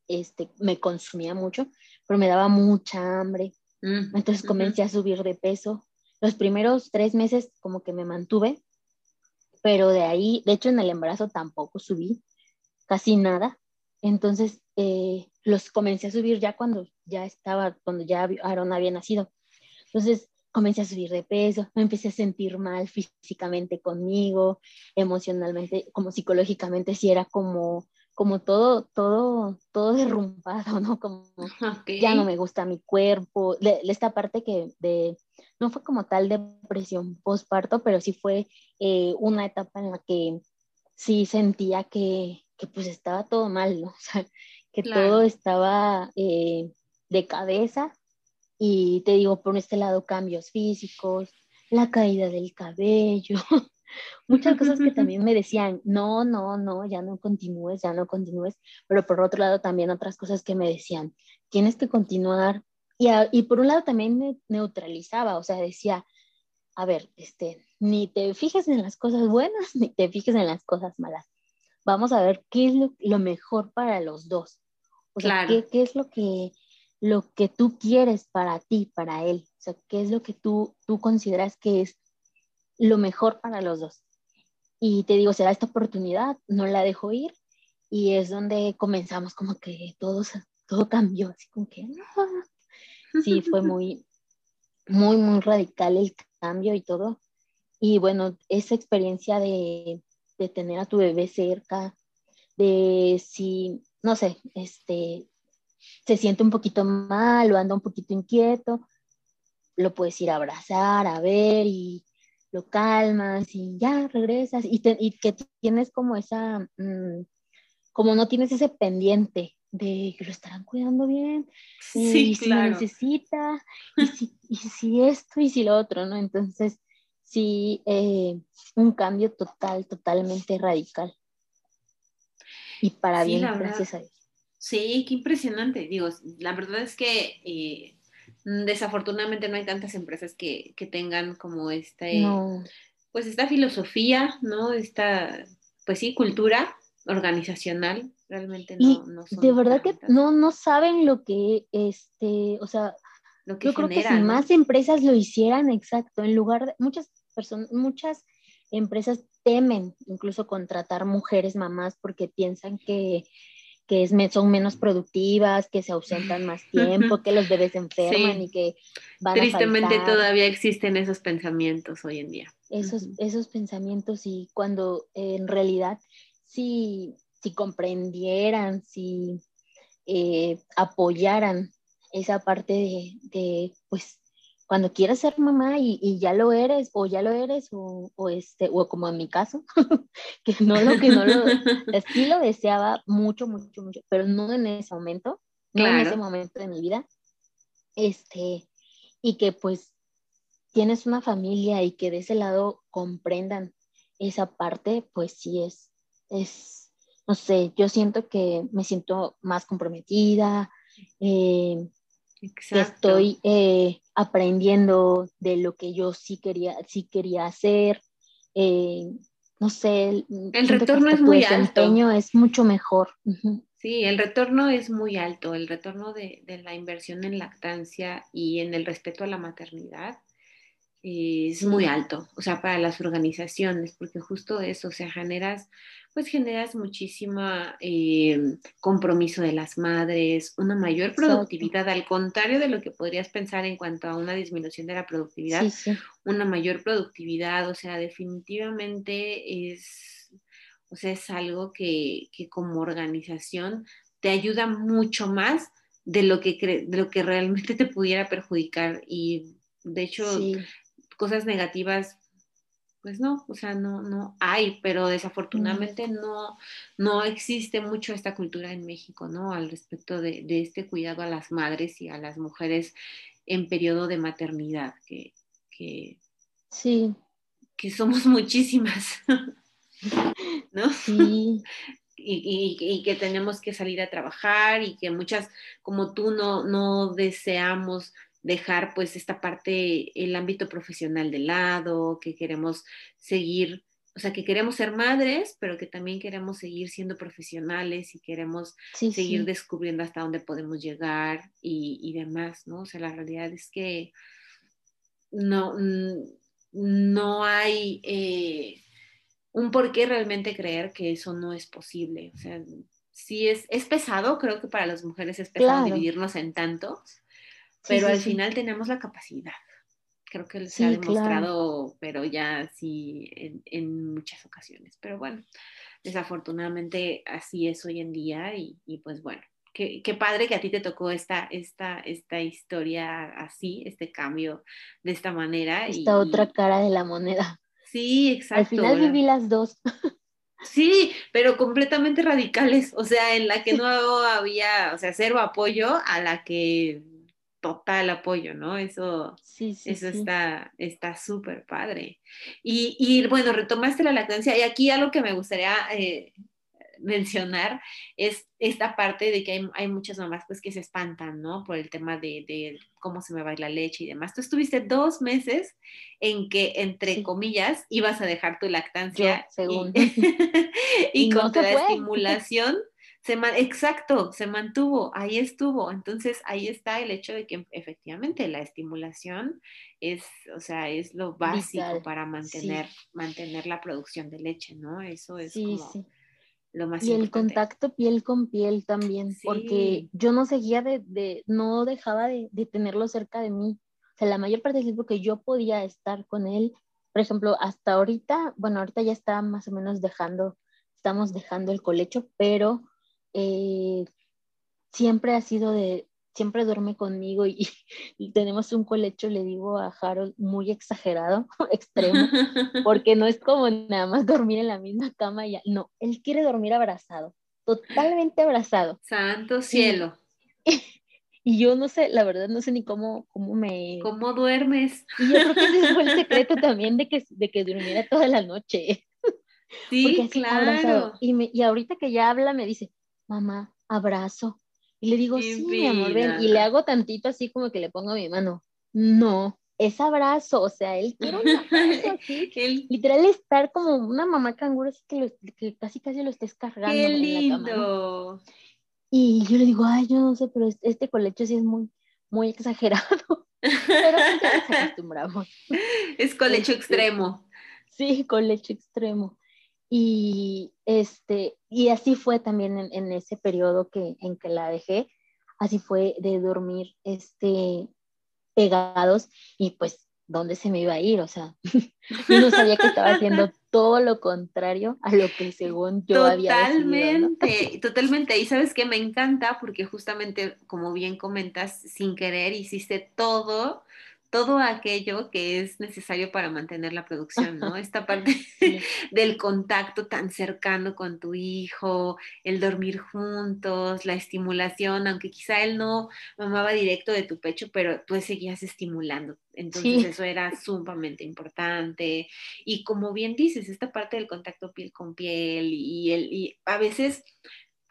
este, me consumía mucho, pero me daba mucha hambre. Mm, Entonces comencé a subir de peso. Los primeros tres meses como que me mantuve pero de ahí, de hecho en el embarazo tampoco subí casi nada. Entonces eh, los comencé a subir ya cuando ya estaba, cuando ya Aaron había nacido. Entonces comencé a subir de peso, me empecé a sentir mal físicamente conmigo, emocionalmente, como psicológicamente, si era como, como todo, todo, todo derrumbado, ¿no? Como ya no me gusta mi cuerpo, esta parte que de, no fue como tal depresión postparto, pero sí fue eh, una etapa en la que sí sentía que, que pues estaba todo mal, ¿no? O sea, que todo estaba eh, de cabeza y te digo, por este lado, cambios físicos, la caída del cabello, muchas cosas que también me decían, no, no, no, ya no continúes, ya no continúes, pero por otro lado también otras cosas que me decían, tienes que continuar. Y, y por un lado también me neutralizaba, o sea, decía, a ver, este, ni te fijes en las cosas buenas, ni te fijes en las cosas malas. Vamos a ver qué es lo, mejor para los dos. O sea, qué, qué es lo que, lo que tú quieres para ti, para él. O sea, qué es lo que tú, tú consideras que es lo mejor para los dos. Y te digo, será esta oportunidad, no la dejo ir. Y es donde comenzamos como que todo, todo cambió, así como que, sí, fue muy, muy, muy radical el cambio y todo. Y bueno, esa experiencia de, de tener a tu bebé cerca, de si, no sé, este, se siente un poquito mal o anda un poquito inquieto, lo puedes ir a abrazar, a ver y lo calmas y ya regresas y, que tienes como esa, mm, como no tienes ese pendiente de que lo estarán cuidando bien, sí, y si lo necesita, y si, y si, esto y si lo otro, ¿no? Entonces, sí, eh, un cambio total, totalmente radical. Y para bien, gracias a Dios. Sí, qué impresionante. Digo, la verdad es que eh, desafortunadamente no hay tantas empresas que, tengan como este, pues esta filosofía, ¿no? Esta, pues sí, cultura organizacional. Realmente no, no De verdad que no, no saben lo que, este, o sea, lo que yo creo que si más empresas lo hicieran, exacto, en lugar de muchas personas, muchas empresas temen incluso contratar mujeres mamás porque piensan que que es, son menos productivas, que se ausentan más tiempo, que los bebés se enferman y que van Tristemente todavía existen esos pensamientos hoy en día. Esos, esos pensamientos y cuando en realidad si, si comprendieran, si eh, apoyaran esa parte de, de, pues cuando quieres ser mamá y, ya lo eres, o ya lo eres, o, este, o como en mi caso, que no lo que no lo, sí lo deseaba mucho, mucho, mucho, pero no en ese momento, no en ese momento de mi vida, este, y que pues tienes una familia y que de ese lado comprendan esa parte, pues sí es, es, no sé, yo siento que me siento más comprometida, eh, estoy eh, aprendiendo de lo que yo sí quería, sí quería hacer. Eh, no sé, el retorno es muy alto. es mucho mejor. Sí, el retorno es muy alto, el retorno de, de, la inversión en lactancia y en el respeto a la maternidad es muy alto, o sea, para las organizaciones, porque justo eso, o sea, generas pues generas muchísimo eh, compromiso de las madres, una mayor productividad, al contrario de lo que podrías pensar en cuanto a una disminución de la productividad, una mayor productividad, o sea, definitivamente es, o sea, es algo que, como organización te ayuda mucho más de lo que, de lo que realmente te pudiera perjudicar y de hecho cosas negativas pues no, o sea, no, no hay, pero desafortunadamente no, no existe mucho esta cultura en México, ¿no? Al respecto de, este cuidado a las madres y a las mujeres en periodo de maternidad, que, sí. que somos muchísimas, ¿no? Sí. Y, y, que tenemos que salir a trabajar y que muchas, como tú, no, no deseamos dejar pues esta parte, el ámbito profesional de lado, que queremos seguir, o sea, que queremos ser madres, pero que también queremos seguir siendo profesionales y queremos seguir descubriendo hasta dónde podemos llegar y, demás, ¿no? O sea, la realidad es que no, no hay... Eh, un por qué realmente creer que eso no es posible. O sea, sí es, es pesado, creo que para las mujeres es pesado dividirnos en tantos, pero al final tenemos la capacidad. Creo que se ha demostrado, pero ya sí en, muchas ocasiones. Pero bueno, desafortunadamente así es hoy en día y, pues bueno, Qué, qué, padre que a ti te tocó esta, esta, esta historia así, este cambio de esta manera. Esta otra cara de la moneda. Sí, exacto. Al final viví las dos. Sí, pero completamente radicales, o sea, en la que no había, o sea, cero apoyo a la que total apoyo, ¿no? Eso, sí, sí, eso está está súper padre. Y, y, bueno, retomaste la lactancia y aquí algo que me gustaría eh, mencionar es esta parte de que hay, muchas mamás pues que se espantan, ¿no? Por el tema de, cómo se me va la leche y demás. Tú estuviste dos meses en que, entre comillas, ibas a dejar tu lactancia según. y, con la estimulación. Se exacto, se mantuvo, ahí estuvo. Entonces, ahí está el hecho de que efectivamente la estimulación es, o sea, es lo básico para mantener, mantener la producción de leche, ¿no? Eso es como y el contacto piel con piel también, porque yo no seguía de, no dejaba de, tenerlo cerca de mí. O sea, la mayor parte del tiempo que yo podía estar con él, por ejemplo, hasta ahorita, bueno, ahorita ya está más o menos dejando, estamos dejando el colecho, pero eh, siempre ha sido de, siempre duerme conmigo y, tenemos un colecho, le digo a Harold, muy exagerado, extremo, porque no es como nada más dormir en la misma cama, ya, no, él quiere dormir abrazado, totalmente abrazado. Santo cielo. Y, yo no sé, la verdad no sé ni cómo, cómo me... ¿Cómo duermes? Y yo creo que ese fue el secreto también de que, de que durmiera toda la noche. Sí, claro. Y, me, y ahorita que ya habla me dice, mamá, abrazo. Y le digo, sí, mi amor, ven. Y le hago tantito así como que le pongo mi mano. No, es abrazo, o sea, él quiere un abrazo así. Literal estar como una mamá canguro, así que, casi casi lo estés cargando. ¡Qué lindo! Y yo le digo, ay, yo no sé, pero este, colecho sí es muy, muy exagerado. pero nos acostumbramos. Es colecho este, extremo. Sí, colecho extremo. Y, este, y así fue también en, ese periodo que, en que la dejé, así fue de dormir este, pegados y pues, ¿dónde se me iba a ir? O sea, yo no sabía que estaba haciendo todo lo contrario a lo que según yo había Totalmente, totalmente. Y sabes que me encanta porque justamente, como bien comentas, sin querer hiciste todo todo aquello que es necesario para mantener la producción, ¿no? Esta parte del contacto tan cercano con tu hijo, el dormir juntos, la estimulación, aunque quizá él no mamaba directo de tu pecho, pero tú seguías estimulando. Entonces eso era sumamente importante. Y como bien dices, esta parte del contacto piel con piel y, el, y a veces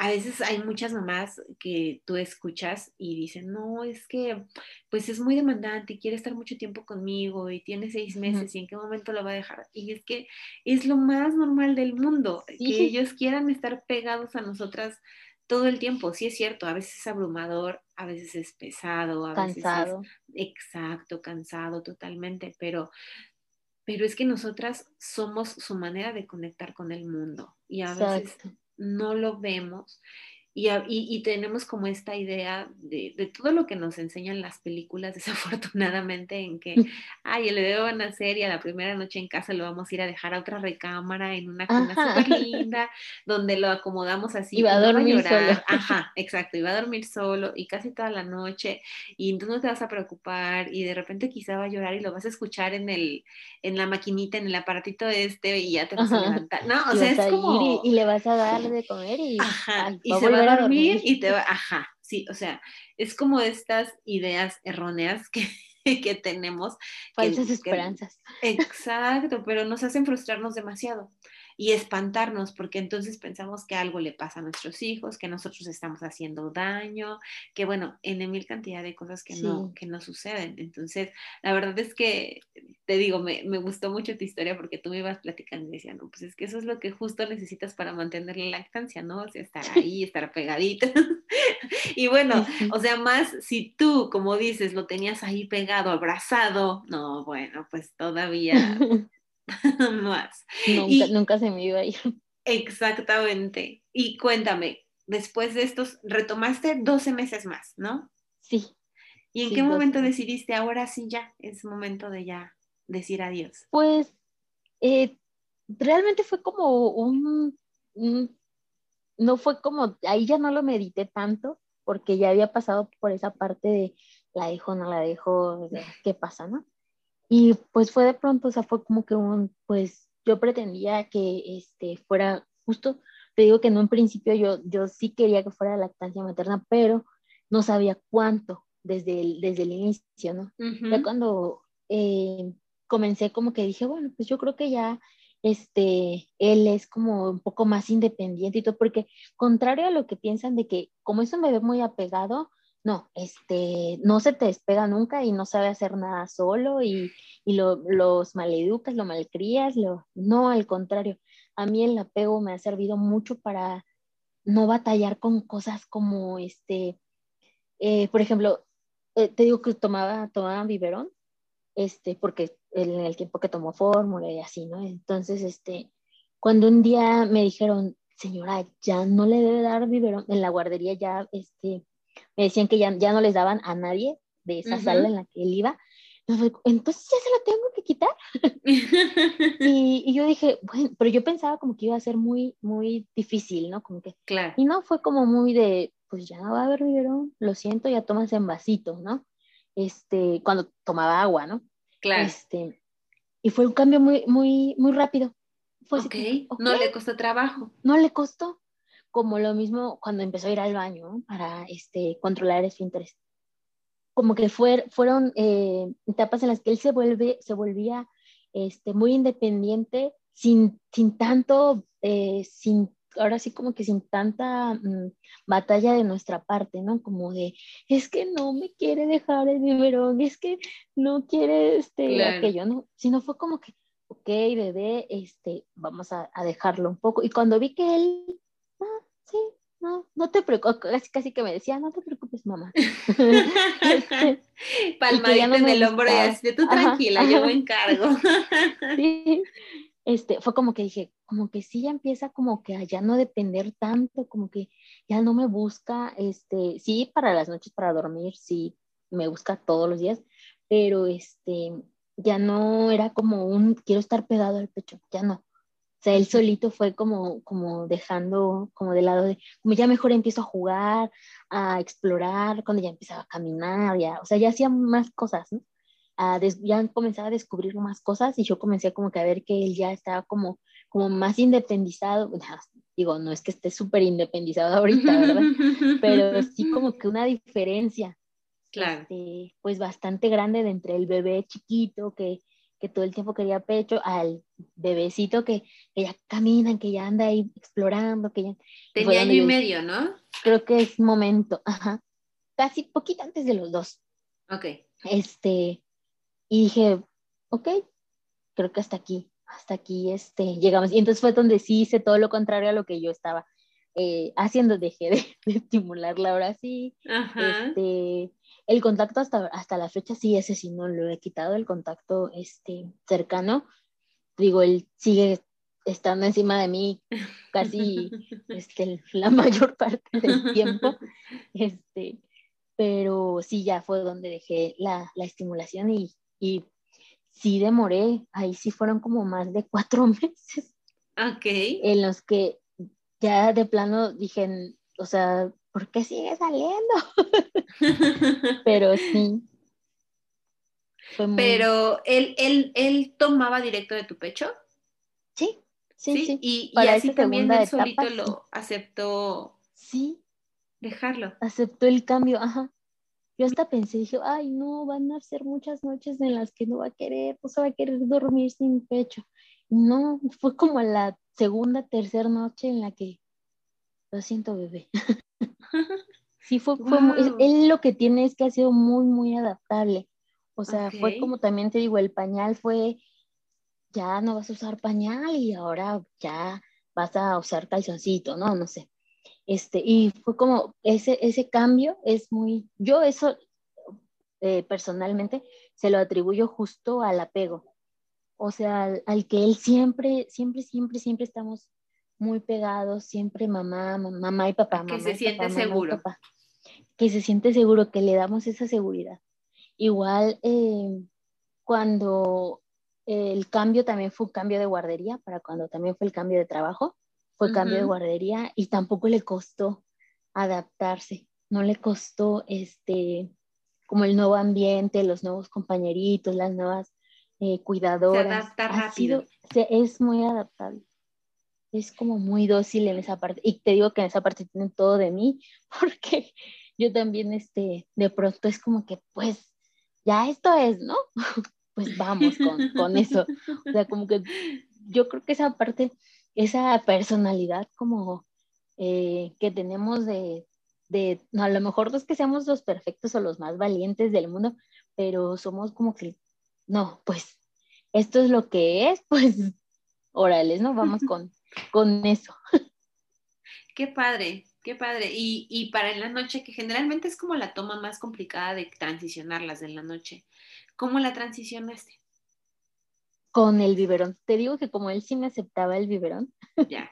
a veces hay muchas mamás que tú escuchas y dicen, no, es que pues es muy demandante y quiere estar mucho tiempo conmigo y tiene seis meses y en qué momento lo va a dejar. Y es que es lo más normal del mundo, que ellos quieran estar pegados a nosotras todo el tiempo. Sí es cierto, a veces es abrumador, a veces es pesado, a cansado. veces es exacto, cansado totalmente, pero pero es que nosotras somos su manera de conectar con el mundo y a veces no lo vemos y, y, tenemos como esta idea de, de, todo lo que nos enseñan las películas, desafortunadamente, en que, ay, el bebé va a nacer y a la primera noche en casa lo vamos a ir a dejar a otra recámara en una cuna súper linda, donde lo acomodamos así. Y va a dormir solo. Ajá, exacto, y va a dormir solo y casi toda la noche y tú no te vas a preocupar y de repente quizá va a llorar y lo vas a escuchar en, el, en la maquinita, en el aparatito este y ya te vas a levantar. No, o sea, es como... Y, le vas a dar de comer y, Ajá, y se va a dormir, y te va, ajá, sí, o sea, es como estas ideas erróneas que, que tenemos. Falsas esperanzas. exacto, pero nos hacen frustrarnos demasiado y espantarnos porque entonces pensamos que algo le pasa a nuestros hijos, que nosotros estamos haciendo daño, que bueno, en mil cantidad de cosas que, no, que no suceden. Entonces, la verdad es que, te digo, me, me, gustó mucho tu historia porque tú me ibas platicando y decías, no, pues es que eso es lo que justo necesitas para mantener la lactancia, ¿no? O sea, estar ahí, estar pegadita. y bueno, o sea, más si tú, como dices, lo tenías ahí pegado, abrazado, no, bueno, pues todavía más. Nunca, nunca se me iba a ir. Exactamente. Y cuéntame, después de estos, retomaste 12 meses más, ¿no? Sí. ¿Y en qué momento decidiste, ahora sí ya, es momento de ya decir adiós? Pues eh, realmente fue como un, no fue como, ahí ya no lo medité tanto, porque ya había pasado por esa parte de la dejo, no la dejo, qué pasa, ¿no? Y pues fue de pronto, o sea, fue como que un, pues yo pretendía que este, fuera justo, te digo que en un principio yo, yo sí quería que fuera lactancia materna, pero no sabía cuánto desde el, desde el inicio, ¿no? Ya cuando eh, comencé como que dije, bueno, pues yo creo que ya este, él es como un poco más independiente y todo, porque contrario a lo que piensan de que como es un bebé muy apegado, no, este, no se te despega nunca y no sabe hacer nada solo y, y lo, los maleducas, lo malcrías, lo, no, al contrario, a mí el apego me ha servido mucho para no batallar con cosas como, este, eh, por ejemplo, eh, te digo que tomaba, tomaba biberón, este, porque en el tiempo que tomó fórmula y así, ¿no? Entonces, este, cuando un día me dijeron, señora, ya no le debe dar biberón, en la guardería ya, este, me decían que ya, ya no les daban a nadie de esa sala en la que él iba, entonces ya se lo tengo que quitar. y, y, yo dije, bueno, pero yo pensaba como que iba a ser muy, muy difícil, ¿no? Como que, claro. Y no, fue como muy de, pues ya no va a haber biberón, lo siento, ya tomas en vasito, ¿no? Este, cuando tomaba agua, ¿no? Claro. Este, y fue un cambio muy, muy, muy rápido. Fue okay. no le costó trabajo. No le costó. Como lo mismo cuando empezó a ir al baño para este, controlar esfínteres como que fue, fueron eh, etapas en las que él se, vuelve, se volvía este, muy independiente, sin, sin tanto, eh, sin, ahora sí como que sin tanta mm, batalla de nuestra parte, ¿no? Como de, es que no me quiere dejar el biberón, es que no quiere este, aquello, ¿no? Sino fue como que, ok, bebé, este, vamos a, a dejarlo un poco. Y cuando vi que él, sí, no, no te preocupes, casi, casi que me decía, no te preocupes, mamá. este, Palmadita en el hombro y así, tú tranquila, yo me encargo. sí, este, fue como que dije, como que sí ya empieza como que a ya no depender tanto, como que ya no me busca, este, sí, para las noches para dormir, sí, me busca todos los días, pero este, ya no era como un, quiero estar pegado al pecho, ya no o sea, él solito fue como, como dejando como de lado de, como ya mejor empiezo a jugar, a explorar, cuando ya empezaba a caminar, ya, o sea, ya hacía más cosas, ¿no? ya comenzaba a descubrir más cosas y yo comencé como que a ver que él ya estaba como, como más independizado, digo, no es que esté súper independizado ahorita, ¿verdad? Pero sí como que una diferencia, claro. Este, pues bastante grande de entre el bebé chiquito que que todo el tiempo quería pecho, al bebecito que, que ya camina, que ya anda ahí explorando, que ya... Tenía año y medio, ¿no? Creo que es momento, ajá. Casi poquito antes de los dos. Ok. Este, y dije, ok, creo que hasta aquí, hasta aquí este, llegamos. Y entonces fue donde sí hice todo lo contrario a lo que yo estaba eh, haciendo, dejé de, de, estimularla ahora sí. Ajá. Este, el contacto hasta, hasta la fecha sí, ese sí no lo he quitado, el contacto este, cercano. Digo, él sigue estando encima de mí casi este, la mayor parte del tiempo. Este, pero sí, ya fue donde dejé la, la estimulación y, y sí demoré, ahí sí fueron como más de cuatro meses. Ok. En los que ya de plano dije, o sea, ¿por qué sigue saliendo? Pero sí. Pero él, él, él tomaba directo de tu pecho. Sí, sí, sí. Y, y así también él solito lo aceptó. Sí. Dejarlo. Aceptó el cambio, ajá. Yo hasta pensé, dije, ay, no, van a ser muchas noches en las que no va a querer, no se va a querer dormir sin pecho. No, fue como la segunda, tercera noche en la que, lo siento, bebé. Sí, fue, fue él lo que tiene es que ha sido muy, muy adaptable. O sea, fue como también te digo, el pañal fue, ya no vas a usar pañal y ahora ya vas a usar calzoncito, ¿no? No sé. Este, y fue como ese, ese cambio es muy, yo eso eh, personalmente se lo atribuyo justo al apego. O sea, al, que él siempre, siempre, siempre, siempre estamos muy pegados, siempre mamá, mamá y papá. Que se siente seguro. que se siente seguro, que le damos esa seguridad. Igual eh, cuando el cambio también fue un cambio de guardería, para cuando también fue el cambio de trabajo, fue cambio de guardería y tampoco le costó adaptarse, no le costó este, como el nuevo ambiente, los nuevos compañeritos, las nuevas eh, cuidadoras. Se adapta rápido. es muy adaptable. Es como muy dócil en esa parte. Y te digo que en esa parte tienen todo de mí, porque yo también, este, de pronto es como que, pues, ya esto es, ¿no? pues vamos con, con eso. O sea, como que yo creo que esa parte, esa personalidad como eh, que tenemos de, de, no, a lo mejor no es que seamos los perfectos o los más valientes del mundo, pero somos como que, no, pues esto es lo que es, pues órale, ¿no? Vamos con, con eso. Qué padre, qué padre. Y, y, para en la noche, que generalmente es como la toma más complicada de transicionarlas de la noche. ¿Cómo la transicionaste? Con el biberón. Te digo que como él sí me aceptaba el biberón, ya.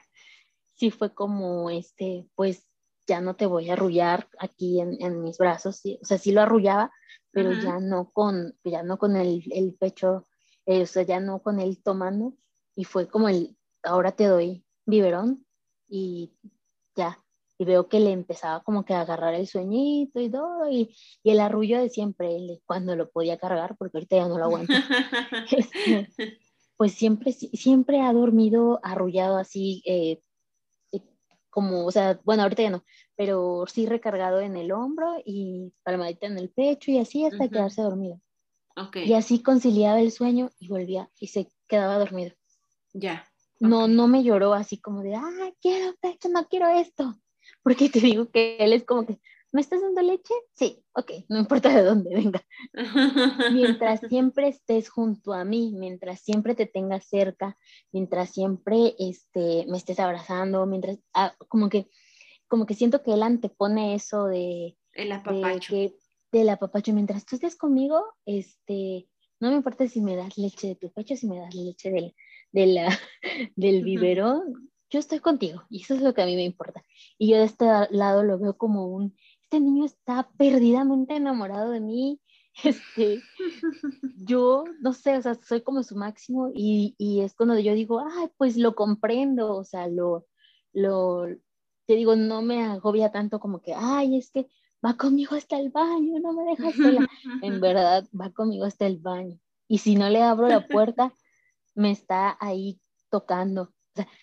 sí fue como, este, pues ya no te voy a arrullar aquí en, mis brazos, o sea, sí lo arrullaba, pero ya no con, ya no con el, el pecho, eh, o sea, ya no con él tomando, y fue como el, ahora te doy biberón, y ya, y veo que le empezaba como que a agarrar el sueñito y todo, y, el arrullo de siempre, cuando lo podía cargar, porque ahorita ya no lo aguanto, este, pues siempre, siempre ha dormido arrullado así, eh, como, o sea, bueno, ahorita ya no, pero sí recargado en el hombro y palmadita en el pecho y así hasta quedarse dormido. Y así conciliaba el sueño y volvía y se quedaba dormido. Ya. No, no me lloró así como de, ah, quiero pecho, no quiero esto porque te digo que él es como que, ¿me estás dando leche? Sí, ok, no importa de dónde venga. mientras siempre estés junto a mí, mientras siempre te tengas cerca, mientras siempre este, me estés abrazando, mientras, ah, como que, como que siento que él antepone eso de... El apapacho. De, del apapacho. Mientras tú estés conmigo, este, no me importa si me das leche de tu pecho, si me das leche del, de la, del biberón, yo estoy contigo y eso es lo que a mí me importa. Y yo de este lado lo veo como un, este niño está perdidamente enamorado de mí, este, yo, no sé, o sea, soy como su máximo y, y es cuando yo digo, ay, pues lo comprendo, o sea, lo, lo, te digo, no me agobia tanto como que, ay, es que va conmigo hasta el baño, no me deja sola. En verdad, va conmigo hasta el baño. Y si no le abro la puerta, me está ahí tocando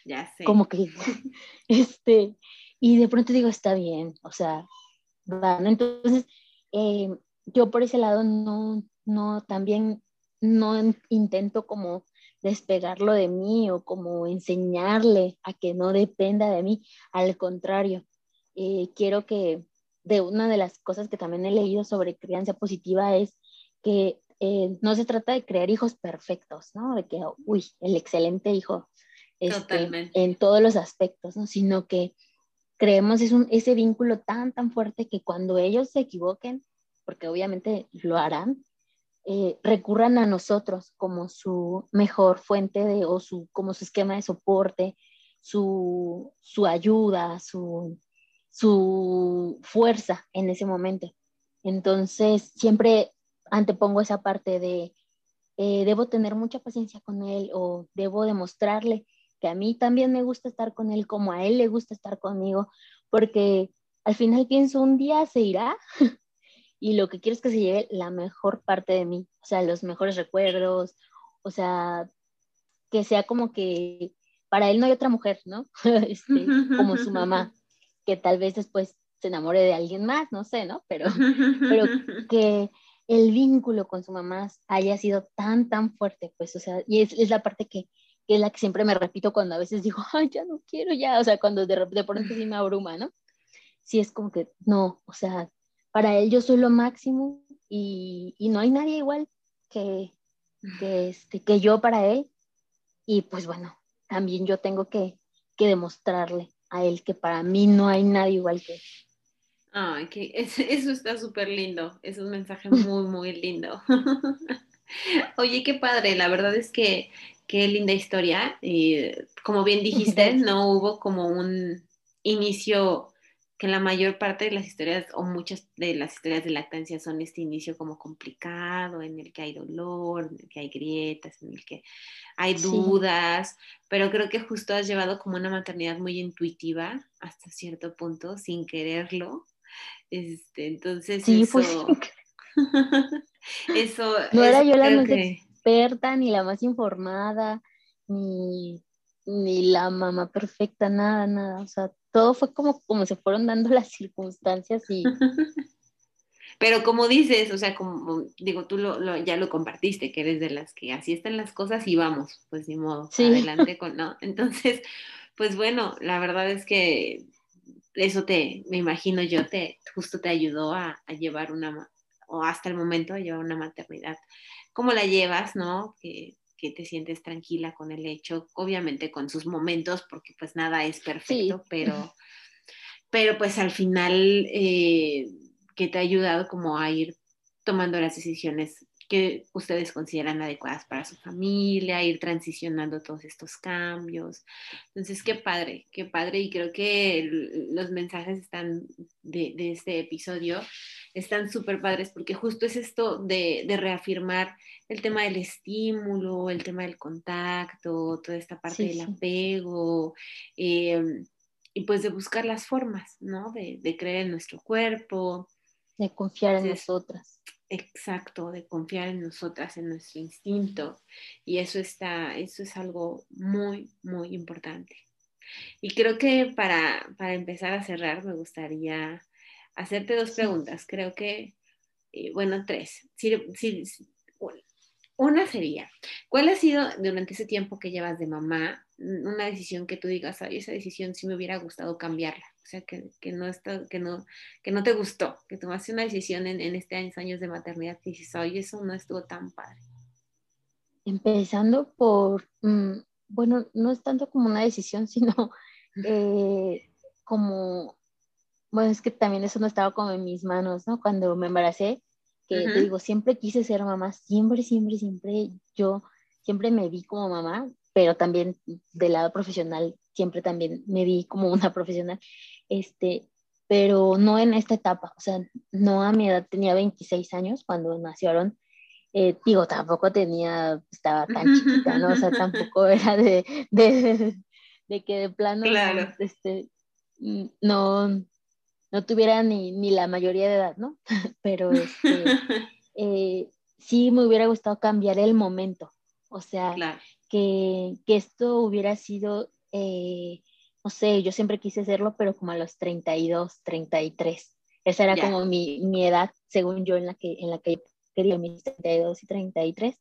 ya sé. Como que, este, y de pronto digo, está bien, o sea, entonces, eh, yo por ese lado no, no, también no intento como despegarlo de mí o como enseñarle a que no dependa de mí, al contrario, eh, quiero que de una de las cosas que también he leído sobre crianza positiva es que eh, no se trata de crear hijos perfectos, ¿no? De que, uy, el excelente hijo este, en todos los aspectos, ¿no? Sino que creemos es un, ese vínculo tan, tan fuerte que cuando ellos se equivoquen, porque obviamente lo harán, eh, recurran a nosotros como su mejor fuente de, o su, como su esquema de soporte, su, su ayuda, su, su fuerza en ese momento. Entonces, siempre antepongo esa parte de, eh, debo tener mucha paciencia con él o debo demostrarle que a mí también me gusta estar con él como a él le gusta estar conmigo, porque al final pienso un día se irá y lo que quiero es que se lleve la mejor parte de mí, o sea, los mejores recuerdos, o sea, que sea como que para él no hay otra mujer, ¿no? Este, como su mamá, que tal vez después se enamore de alguien más, no sé, ¿no? Pero, pero que el vínculo con su mamá haya sido tan, tan fuerte, pues, o sea, y es, es la parte que, que es la que siempre me repito cuando a veces digo, ay, ya no quiero ya, o sea, cuando de, de pronto sí me abruma, ¿no? Sí es como que, no, o sea, para él yo soy lo máximo y, y no hay nadie igual que, que, este, que yo para él. Y pues bueno, también yo tengo que, que demostrarle a él que para mí no hay nadie igual que él. Ay, que eso está súper lindo, es un mensaje muy, muy lindo. Oye, qué padre, la verdad es que qué linda historia. Eh, como bien dijiste, no hubo como un inicio que la mayor parte de las historias o muchas de las historias de lactancia son este inicio como complicado, en el que hay dolor, en el que hay grietas, en el que hay dudas, pero creo que justo has llevado como una maternidad muy intuitiva hasta cierto punto, sin quererlo. Este, entonces, sí, eso, pues, eso... No era yo la más experta, ni la más informada, ni, ni la mamá perfecta, nada, nada. O sea, todo fue como, como se fueron dando las circunstancias y... Pero como dices, o sea, como digo, tú lo, ya lo compartiste, que eres de las que así están las cosas y vamos, pues ni modo, adelante con, ¿no? Entonces, pues bueno, la verdad es que eso te, me imagino yo, te justo te ayudó a, a llevar una, o hasta el momento a llevar una maternidad. ¿Cómo la llevas, no? Que, que te sientes tranquila con el hecho, obviamente con sus momentos, porque pues nada es perfecto, pero, pero pues al final eh, que te ha ayudado como a ir tomando las decisiones que ustedes consideran adecuadas para su familia, ir transicionando todos estos cambios. Entonces, qué padre, qué padre. Y creo que los mensajes están de, de este episodio están súper padres porque justo es esto de, reafirmar el tema del estímulo, el tema del contacto, toda esta parte del apego em, y pues de buscar las formas, ¿no? De, creer en nuestro cuerpo. De confiar en nosotras. Exacto, de confiar en nosotras, en nuestro instinto. Y eso está, eso es algo muy, muy importante. Y creo que para, para empezar a cerrar, me gustaría hacerte dos preguntas. Creo que, eh, bueno, tres. una sería, ¿cuál ha sido durante ese tiempo que llevas de mamá una decisión que tú digas, ay, esa decisión sí me hubiera gustado cambiarla? O sea, que, no, está, que, no, que no te gustó, que tomaste una decisión en, en este años, años de maternidad y dices, ay, eso no estuvo tan padre. Empezando por, mm, bueno, no es tanto como una decisión, sino eh, como bueno, es que también eso no estaba como en mis manos, ¿no? Cuando me embaracé, que te digo, siempre quise ser mamá, siempre, siempre, siempre, yo siempre me vi como mamá, pero también del lado profesional, siempre también me vi como una profesional, este, pero no en esta etapa, o sea, no a mi edad, tenía 26 años cuando nacieron, eh, digo, tampoco tenía, estaba tan chiquita, ¿no? O sea, tampoco era de, de, de que de plano, este, no, no tuviera ni, ni la mayoría de edad, ¿no? Pero este, eh, sí me hubiera gustado cambiar el momento, o sea, que, que, esto hubiera sido, eh, no sé, yo siempre quise hacerlo, pero como a los 32, 33. Esa era como mi, mi, edad, según yo, en la que, en la que quería mis 32 y 33.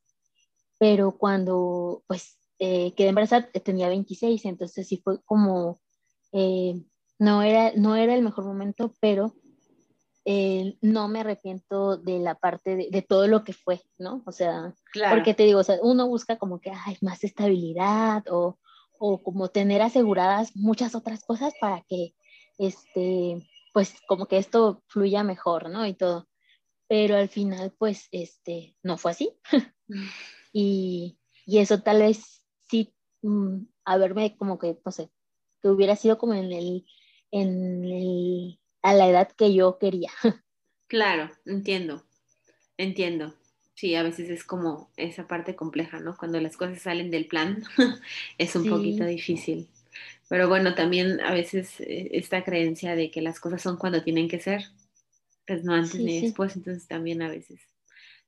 Pero cuando, pues, eh, quedé embarazada, tenía 26, entonces sí fue como no era, no era el mejor momento, pero eh, no me arrepiento de la parte de, todo lo que fue, ¿no? O sea, porque te digo, o sea, uno busca como que hay más estabilidad o, o, como tener aseguradas muchas otras cosas para que, este, pues como que esto fluya mejor, ¿no? Y todo. Pero al final, pues, este, no fue así. y, y, eso tal vez sí, mm, haberme como que, no sé, que hubiera sido como en el en a la edad que yo quería. Claro, entiendo, entiendo. Sí, a veces es como esa parte compleja, ¿no? Cuando las cosas salen del plan es un poquito difícil. Pero bueno, también a veces eh, esta creencia de que las cosas son cuando tienen que ser, pues no antes ni después, entonces también a veces,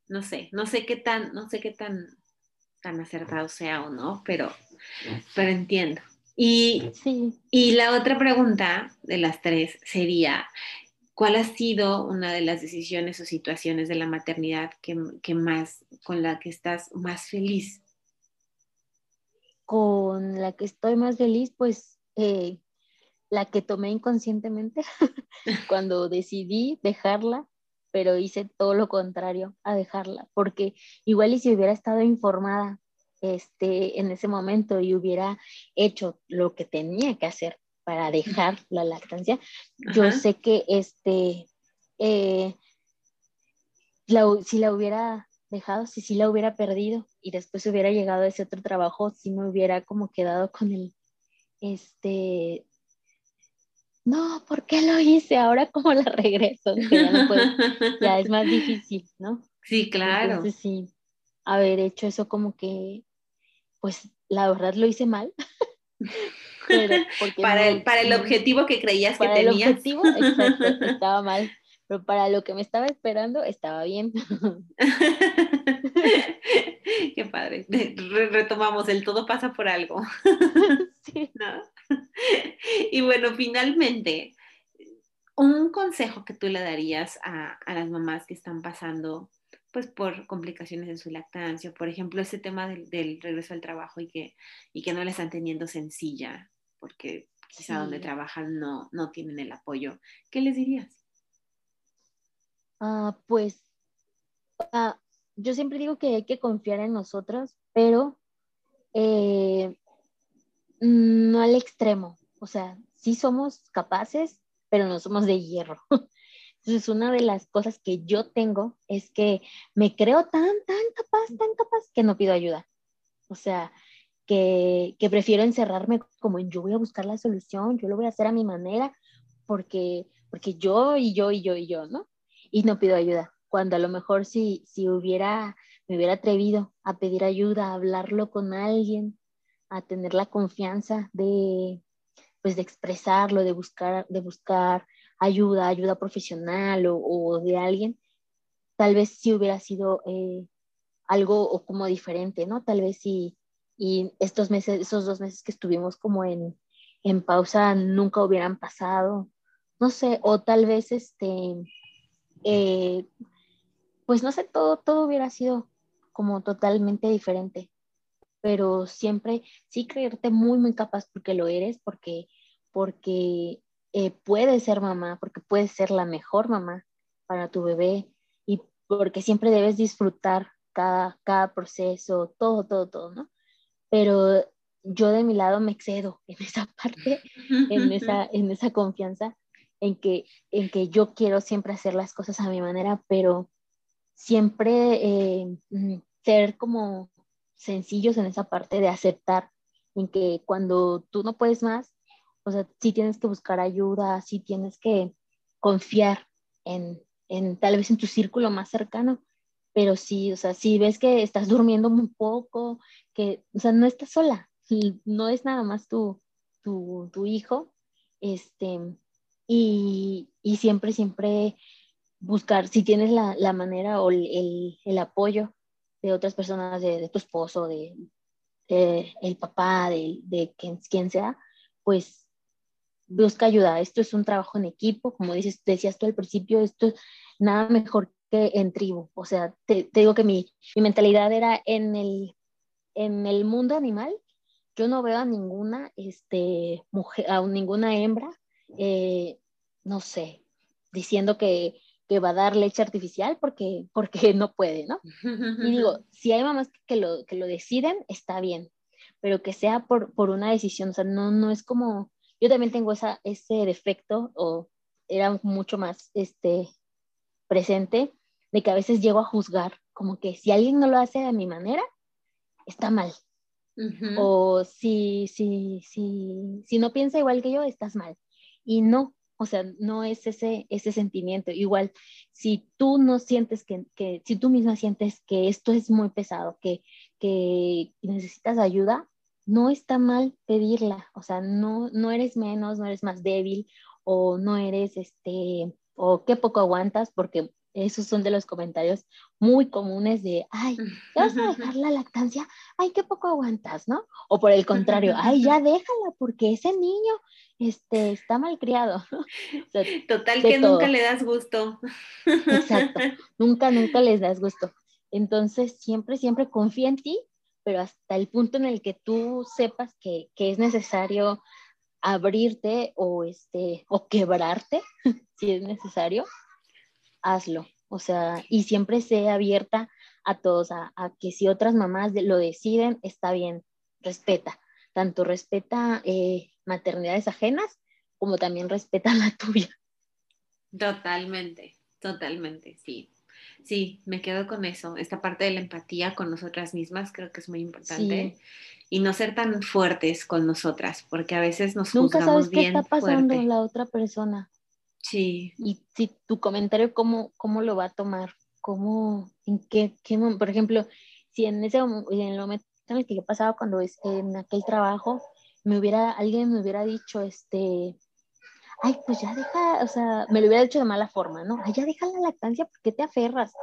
no sé, no sé qué tan, no sé qué tan, tan acertado sea o no, pero, pero entiendo. Y, y la otra pregunta de las tres sería, ¿cuál ha sido una de las decisiones o situaciones de la maternidad que, más, con la que estás más feliz? Con la que estoy más feliz, pues eh, la que tomé inconscientemente cuando decidí dejarla, pero hice todo lo contrario a dejarla, porque igual y si hubiera estado informada este, en ese momento y hubiera hecho lo que tenía que hacer para dejar la lactancia, yo sé que este, eh, si la hubiera dejado, si sí la hubiera perdido y después hubiera llegado a ese otro trabajo, si me hubiera como quedado con el, este, no, ¿por qué lo hice? Ahora cómo la regreso, ya, es más difícil, ¿no? Sí, claro. Entonces sí, haber hecho eso como que, pues la verdad lo hice mal. para, el, para el objetivo que creías que tenías. El objetivo, exacto, estaba mal pero para lo que me estaba esperando estaba bien. Qué padre. retomamos, el todo pasa por algo. Sí. Y bueno, finalmente, un consejo que tú le darías a, las mamás que están pasando pues por complicaciones en su lactancia, por ejemplo, ese tema del, regreso al trabajo y que, y que no la están teniendo sencilla, porque quizá donde trabajan no, no tienen el apoyo, ¿qué les dirías? Ah, pues ah, yo siempre digo que hay que confiar en nosotros, pero eh, no al extremo. O sea, sí somos capaces, pero no somos de hierro. Entonces, una de las cosas que yo tengo es que me creo tan, tan capaz, tan capaz, que no pido ayuda. O sea, que, que prefiero encerrarme como en yo voy a buscar la solución, yo lo voy a hacer a mi manera, porque, porque yo y yo y yo y yo, ¿no? y no pido ayuda. Cuando a lo mejor si, si hubiera, me hubiera atrevido a pedir ayuda, a hablarlo con alguien, a tener la confianza de, pues de expresarlo, de buscar, de buscar ayuda, ayuda profesional o, de alguien, tal vez sí hubiera sido eh, algo o como diferente, ¿no? Tal vez sí, y estos meses, esos dos meses que estuvimos como en, en pausa nunca hubieran pasado, no sé, o tal vez este, eh, pues no sé, todo, todo hubiera sido como totalmente diferente. Pero siempre sí creerte muy, muy capaz porque lo eres, porque, porque eh, puedes ser mamá, porque puedes ser la mejor mamá para tu bebé y porque siempre debes disfrutar cada, cada proceso, todo, todo, todo, ¿no? Pero yo de mi lado me excedo en esa parte, en esa, en esa confianza en que, en que yo quiero siempre hacer las cosas a mi manera, pero siempre eh, mm, ser como sencillos en esa parte de aceptar en que cuando tú no puedes más, o sea, sí tienes que buscar ayuda, sí tienes que confiar en, en tal vez en tu círculo más cercano, pero sí, o sea, si ves que estás durmiendo muy poco, que, o sea, no estás sola, no es nada más tu, tu, tu hijo, este, y, y siempre, siempre buscar, si tienes la, la manera o el, el, apoyo de otras personas, de, de tu esposo, de, el papá, de, de quien, quien, sea, pues busca ayuda. Esto es un trabajo en equipo, como dices, decías tú al principio, esto es nada mejor que en tribu. O sea, te, te digo que mi, mi, mentalidad era en el, en el mundo animal, yo no veo a ninguna este, mujer, a ninguna hembra eh, no sé, diciendo que, va a dar leche artificial porque, porque no puede, ¿no? Y digo, si hay mamás que lo, que lo deciden, está bien, pero que sea por, una decisión, o sea, no, no es como, yo también tengo esa, ese defecto, o era mucho más este, presente, de que a veces llego a juzgar, como que si alguien no lo hace de mi manera, está mal. O si, si, si, si no piensa igual que yo, estás mal. Y no, o sea, no es ese, ese sentimiento. Igual, si tú no sientes que, que, si tú misma sientes que esto es muy pesado, que, que necesitas ayuda, no está mal pedirla. O sea, no, no eres menos, no eres más débil o no eres, este, o qué poco aguantas, porque esos son de los comentarios muy comunes de, ay, ¿ya vas a dejar la lactancia? Ay, qué poco aguantas, ¿no? O por el contrario, ay, ya déjala porque ese niño este, está mal criado. Total que nunca le das gusto. Exacto, nunca, nunca les das gusto. Entonces, siempre, siempre confía en ti, pero hasta el punto en el que tú sepas que, que es necesario abrirte o, este, o quebrarte, si es necesario, hazlo. O sea, y siempre sé abierta a todos, a, que si otras mamás lo deciden, está bien, respeta. Tanto respeta eh, maternidades ajenas como también respeta la tuya. Totalmente, totalmente, sí. Sí, me quedo con eso. Esta parte de la empatía con nosotras mismas creo que es muy importante. Y no ser tan fuertes con nosotras, porque a veces nos Nunca juzgamos sabes qué está pasando la otra persona. Sí. Y si tu comentario, ¿cómo, cómo lo va a tomar? ¿Cómo, en qué, qué por ejemplo, si en ese en el momento en el que yo pasaba cuando es, en aquel trabajo, me hubiera, alguien me hubiera dicho, este, ay, pues ya deja, o sea, me lo hubiera dicho de mala forma, ¿no? Ay, ya deja la lactancia, ¿por qué te aferras?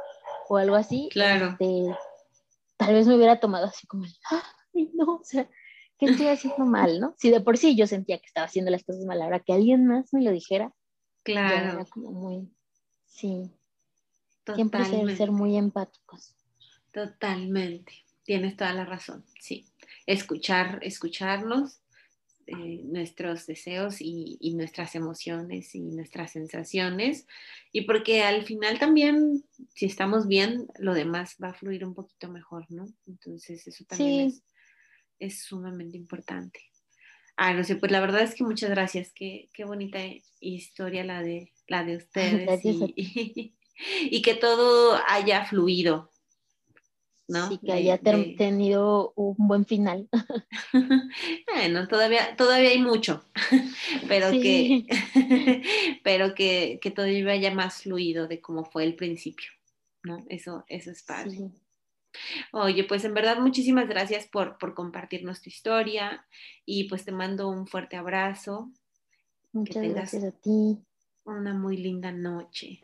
O algo así. Claro. Este, tal vez me hubiera tomado así como, ay, no, o sea, ¿qué estoy haciendo mal, no? Si de por sí yo sentía que estaba haciendo las cosas mal, ahora que alguien más me lo dijera. Claro. Era como muy, sí. Siempre ser, ser muy empáticos. Totalmente. Tienes toda la razón, sí. Escuchar, escucharnos eh, nuestros deseos y, nuestras emociones y nuestras sensaciones. Y porque al final también, si estamos bien, lo demás va a fluir un poquito mejor, ¿no? Entonces eso también es, sumamente importante. Ah, no sé, pues la verdad es que muchas gracias. Qué, qué bonita historia la de, la de ustedes. y, y que todo haya fluido, ¿no? Sí, que haya tenido un buen final. bueno, todavía, todavía hay mucho, pero, que, pero que, que todavía vaya más fluido de cómo fue el principio, ¿no? Eso, eso es padre. Oye, pues en verdad muchísimas gracias por, por compartirnos tu historia y pues te mando un fuerte abrazo. Muchas gracias a ti. Una muy linda noche.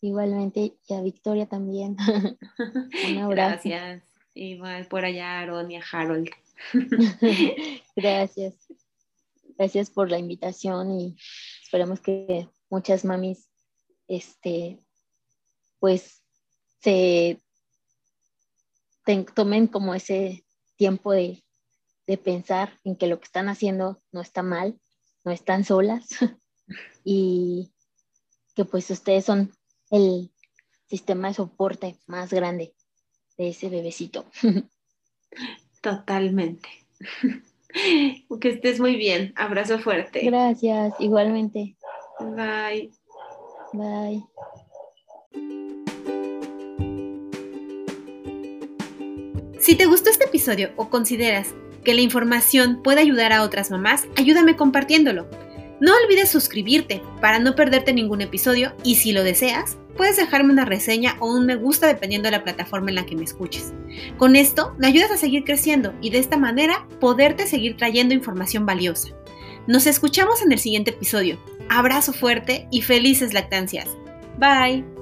Igualmente, y a Victoria también. Un abrazo. Gracias. Igual por allá, Aaron y a Harold. Gracias. Gracias por la invitación y esperamos que muchas mamis, este, pues, se tomen como ese tiempo de, de pensar en que lo que están haciendo no está mal, no están solas y que pues ustedes son el sistema de soporte más grande de ese bebecito. Totalmente. Que estés muy bien. Abrazo fuerte. Gracias, igualmente. Bye. Bye. Si te gustó este episodio o consideras que la información puede ayudar a otras mamás, ayúdame compartiéndolo. No olvides suscribirte para no perderte ningún episodio y si lo deseas, puedes dejarme una reseña o un me gusta dependiendo de la plataforma en la que me escuches. Con esto me ayudas a seguir creciendo y de esta manera poderte seguir trayendo información valiosa. Nos escuchamos en el siguiente episodio. Abrazo fuerte y felices lactancias. Bye.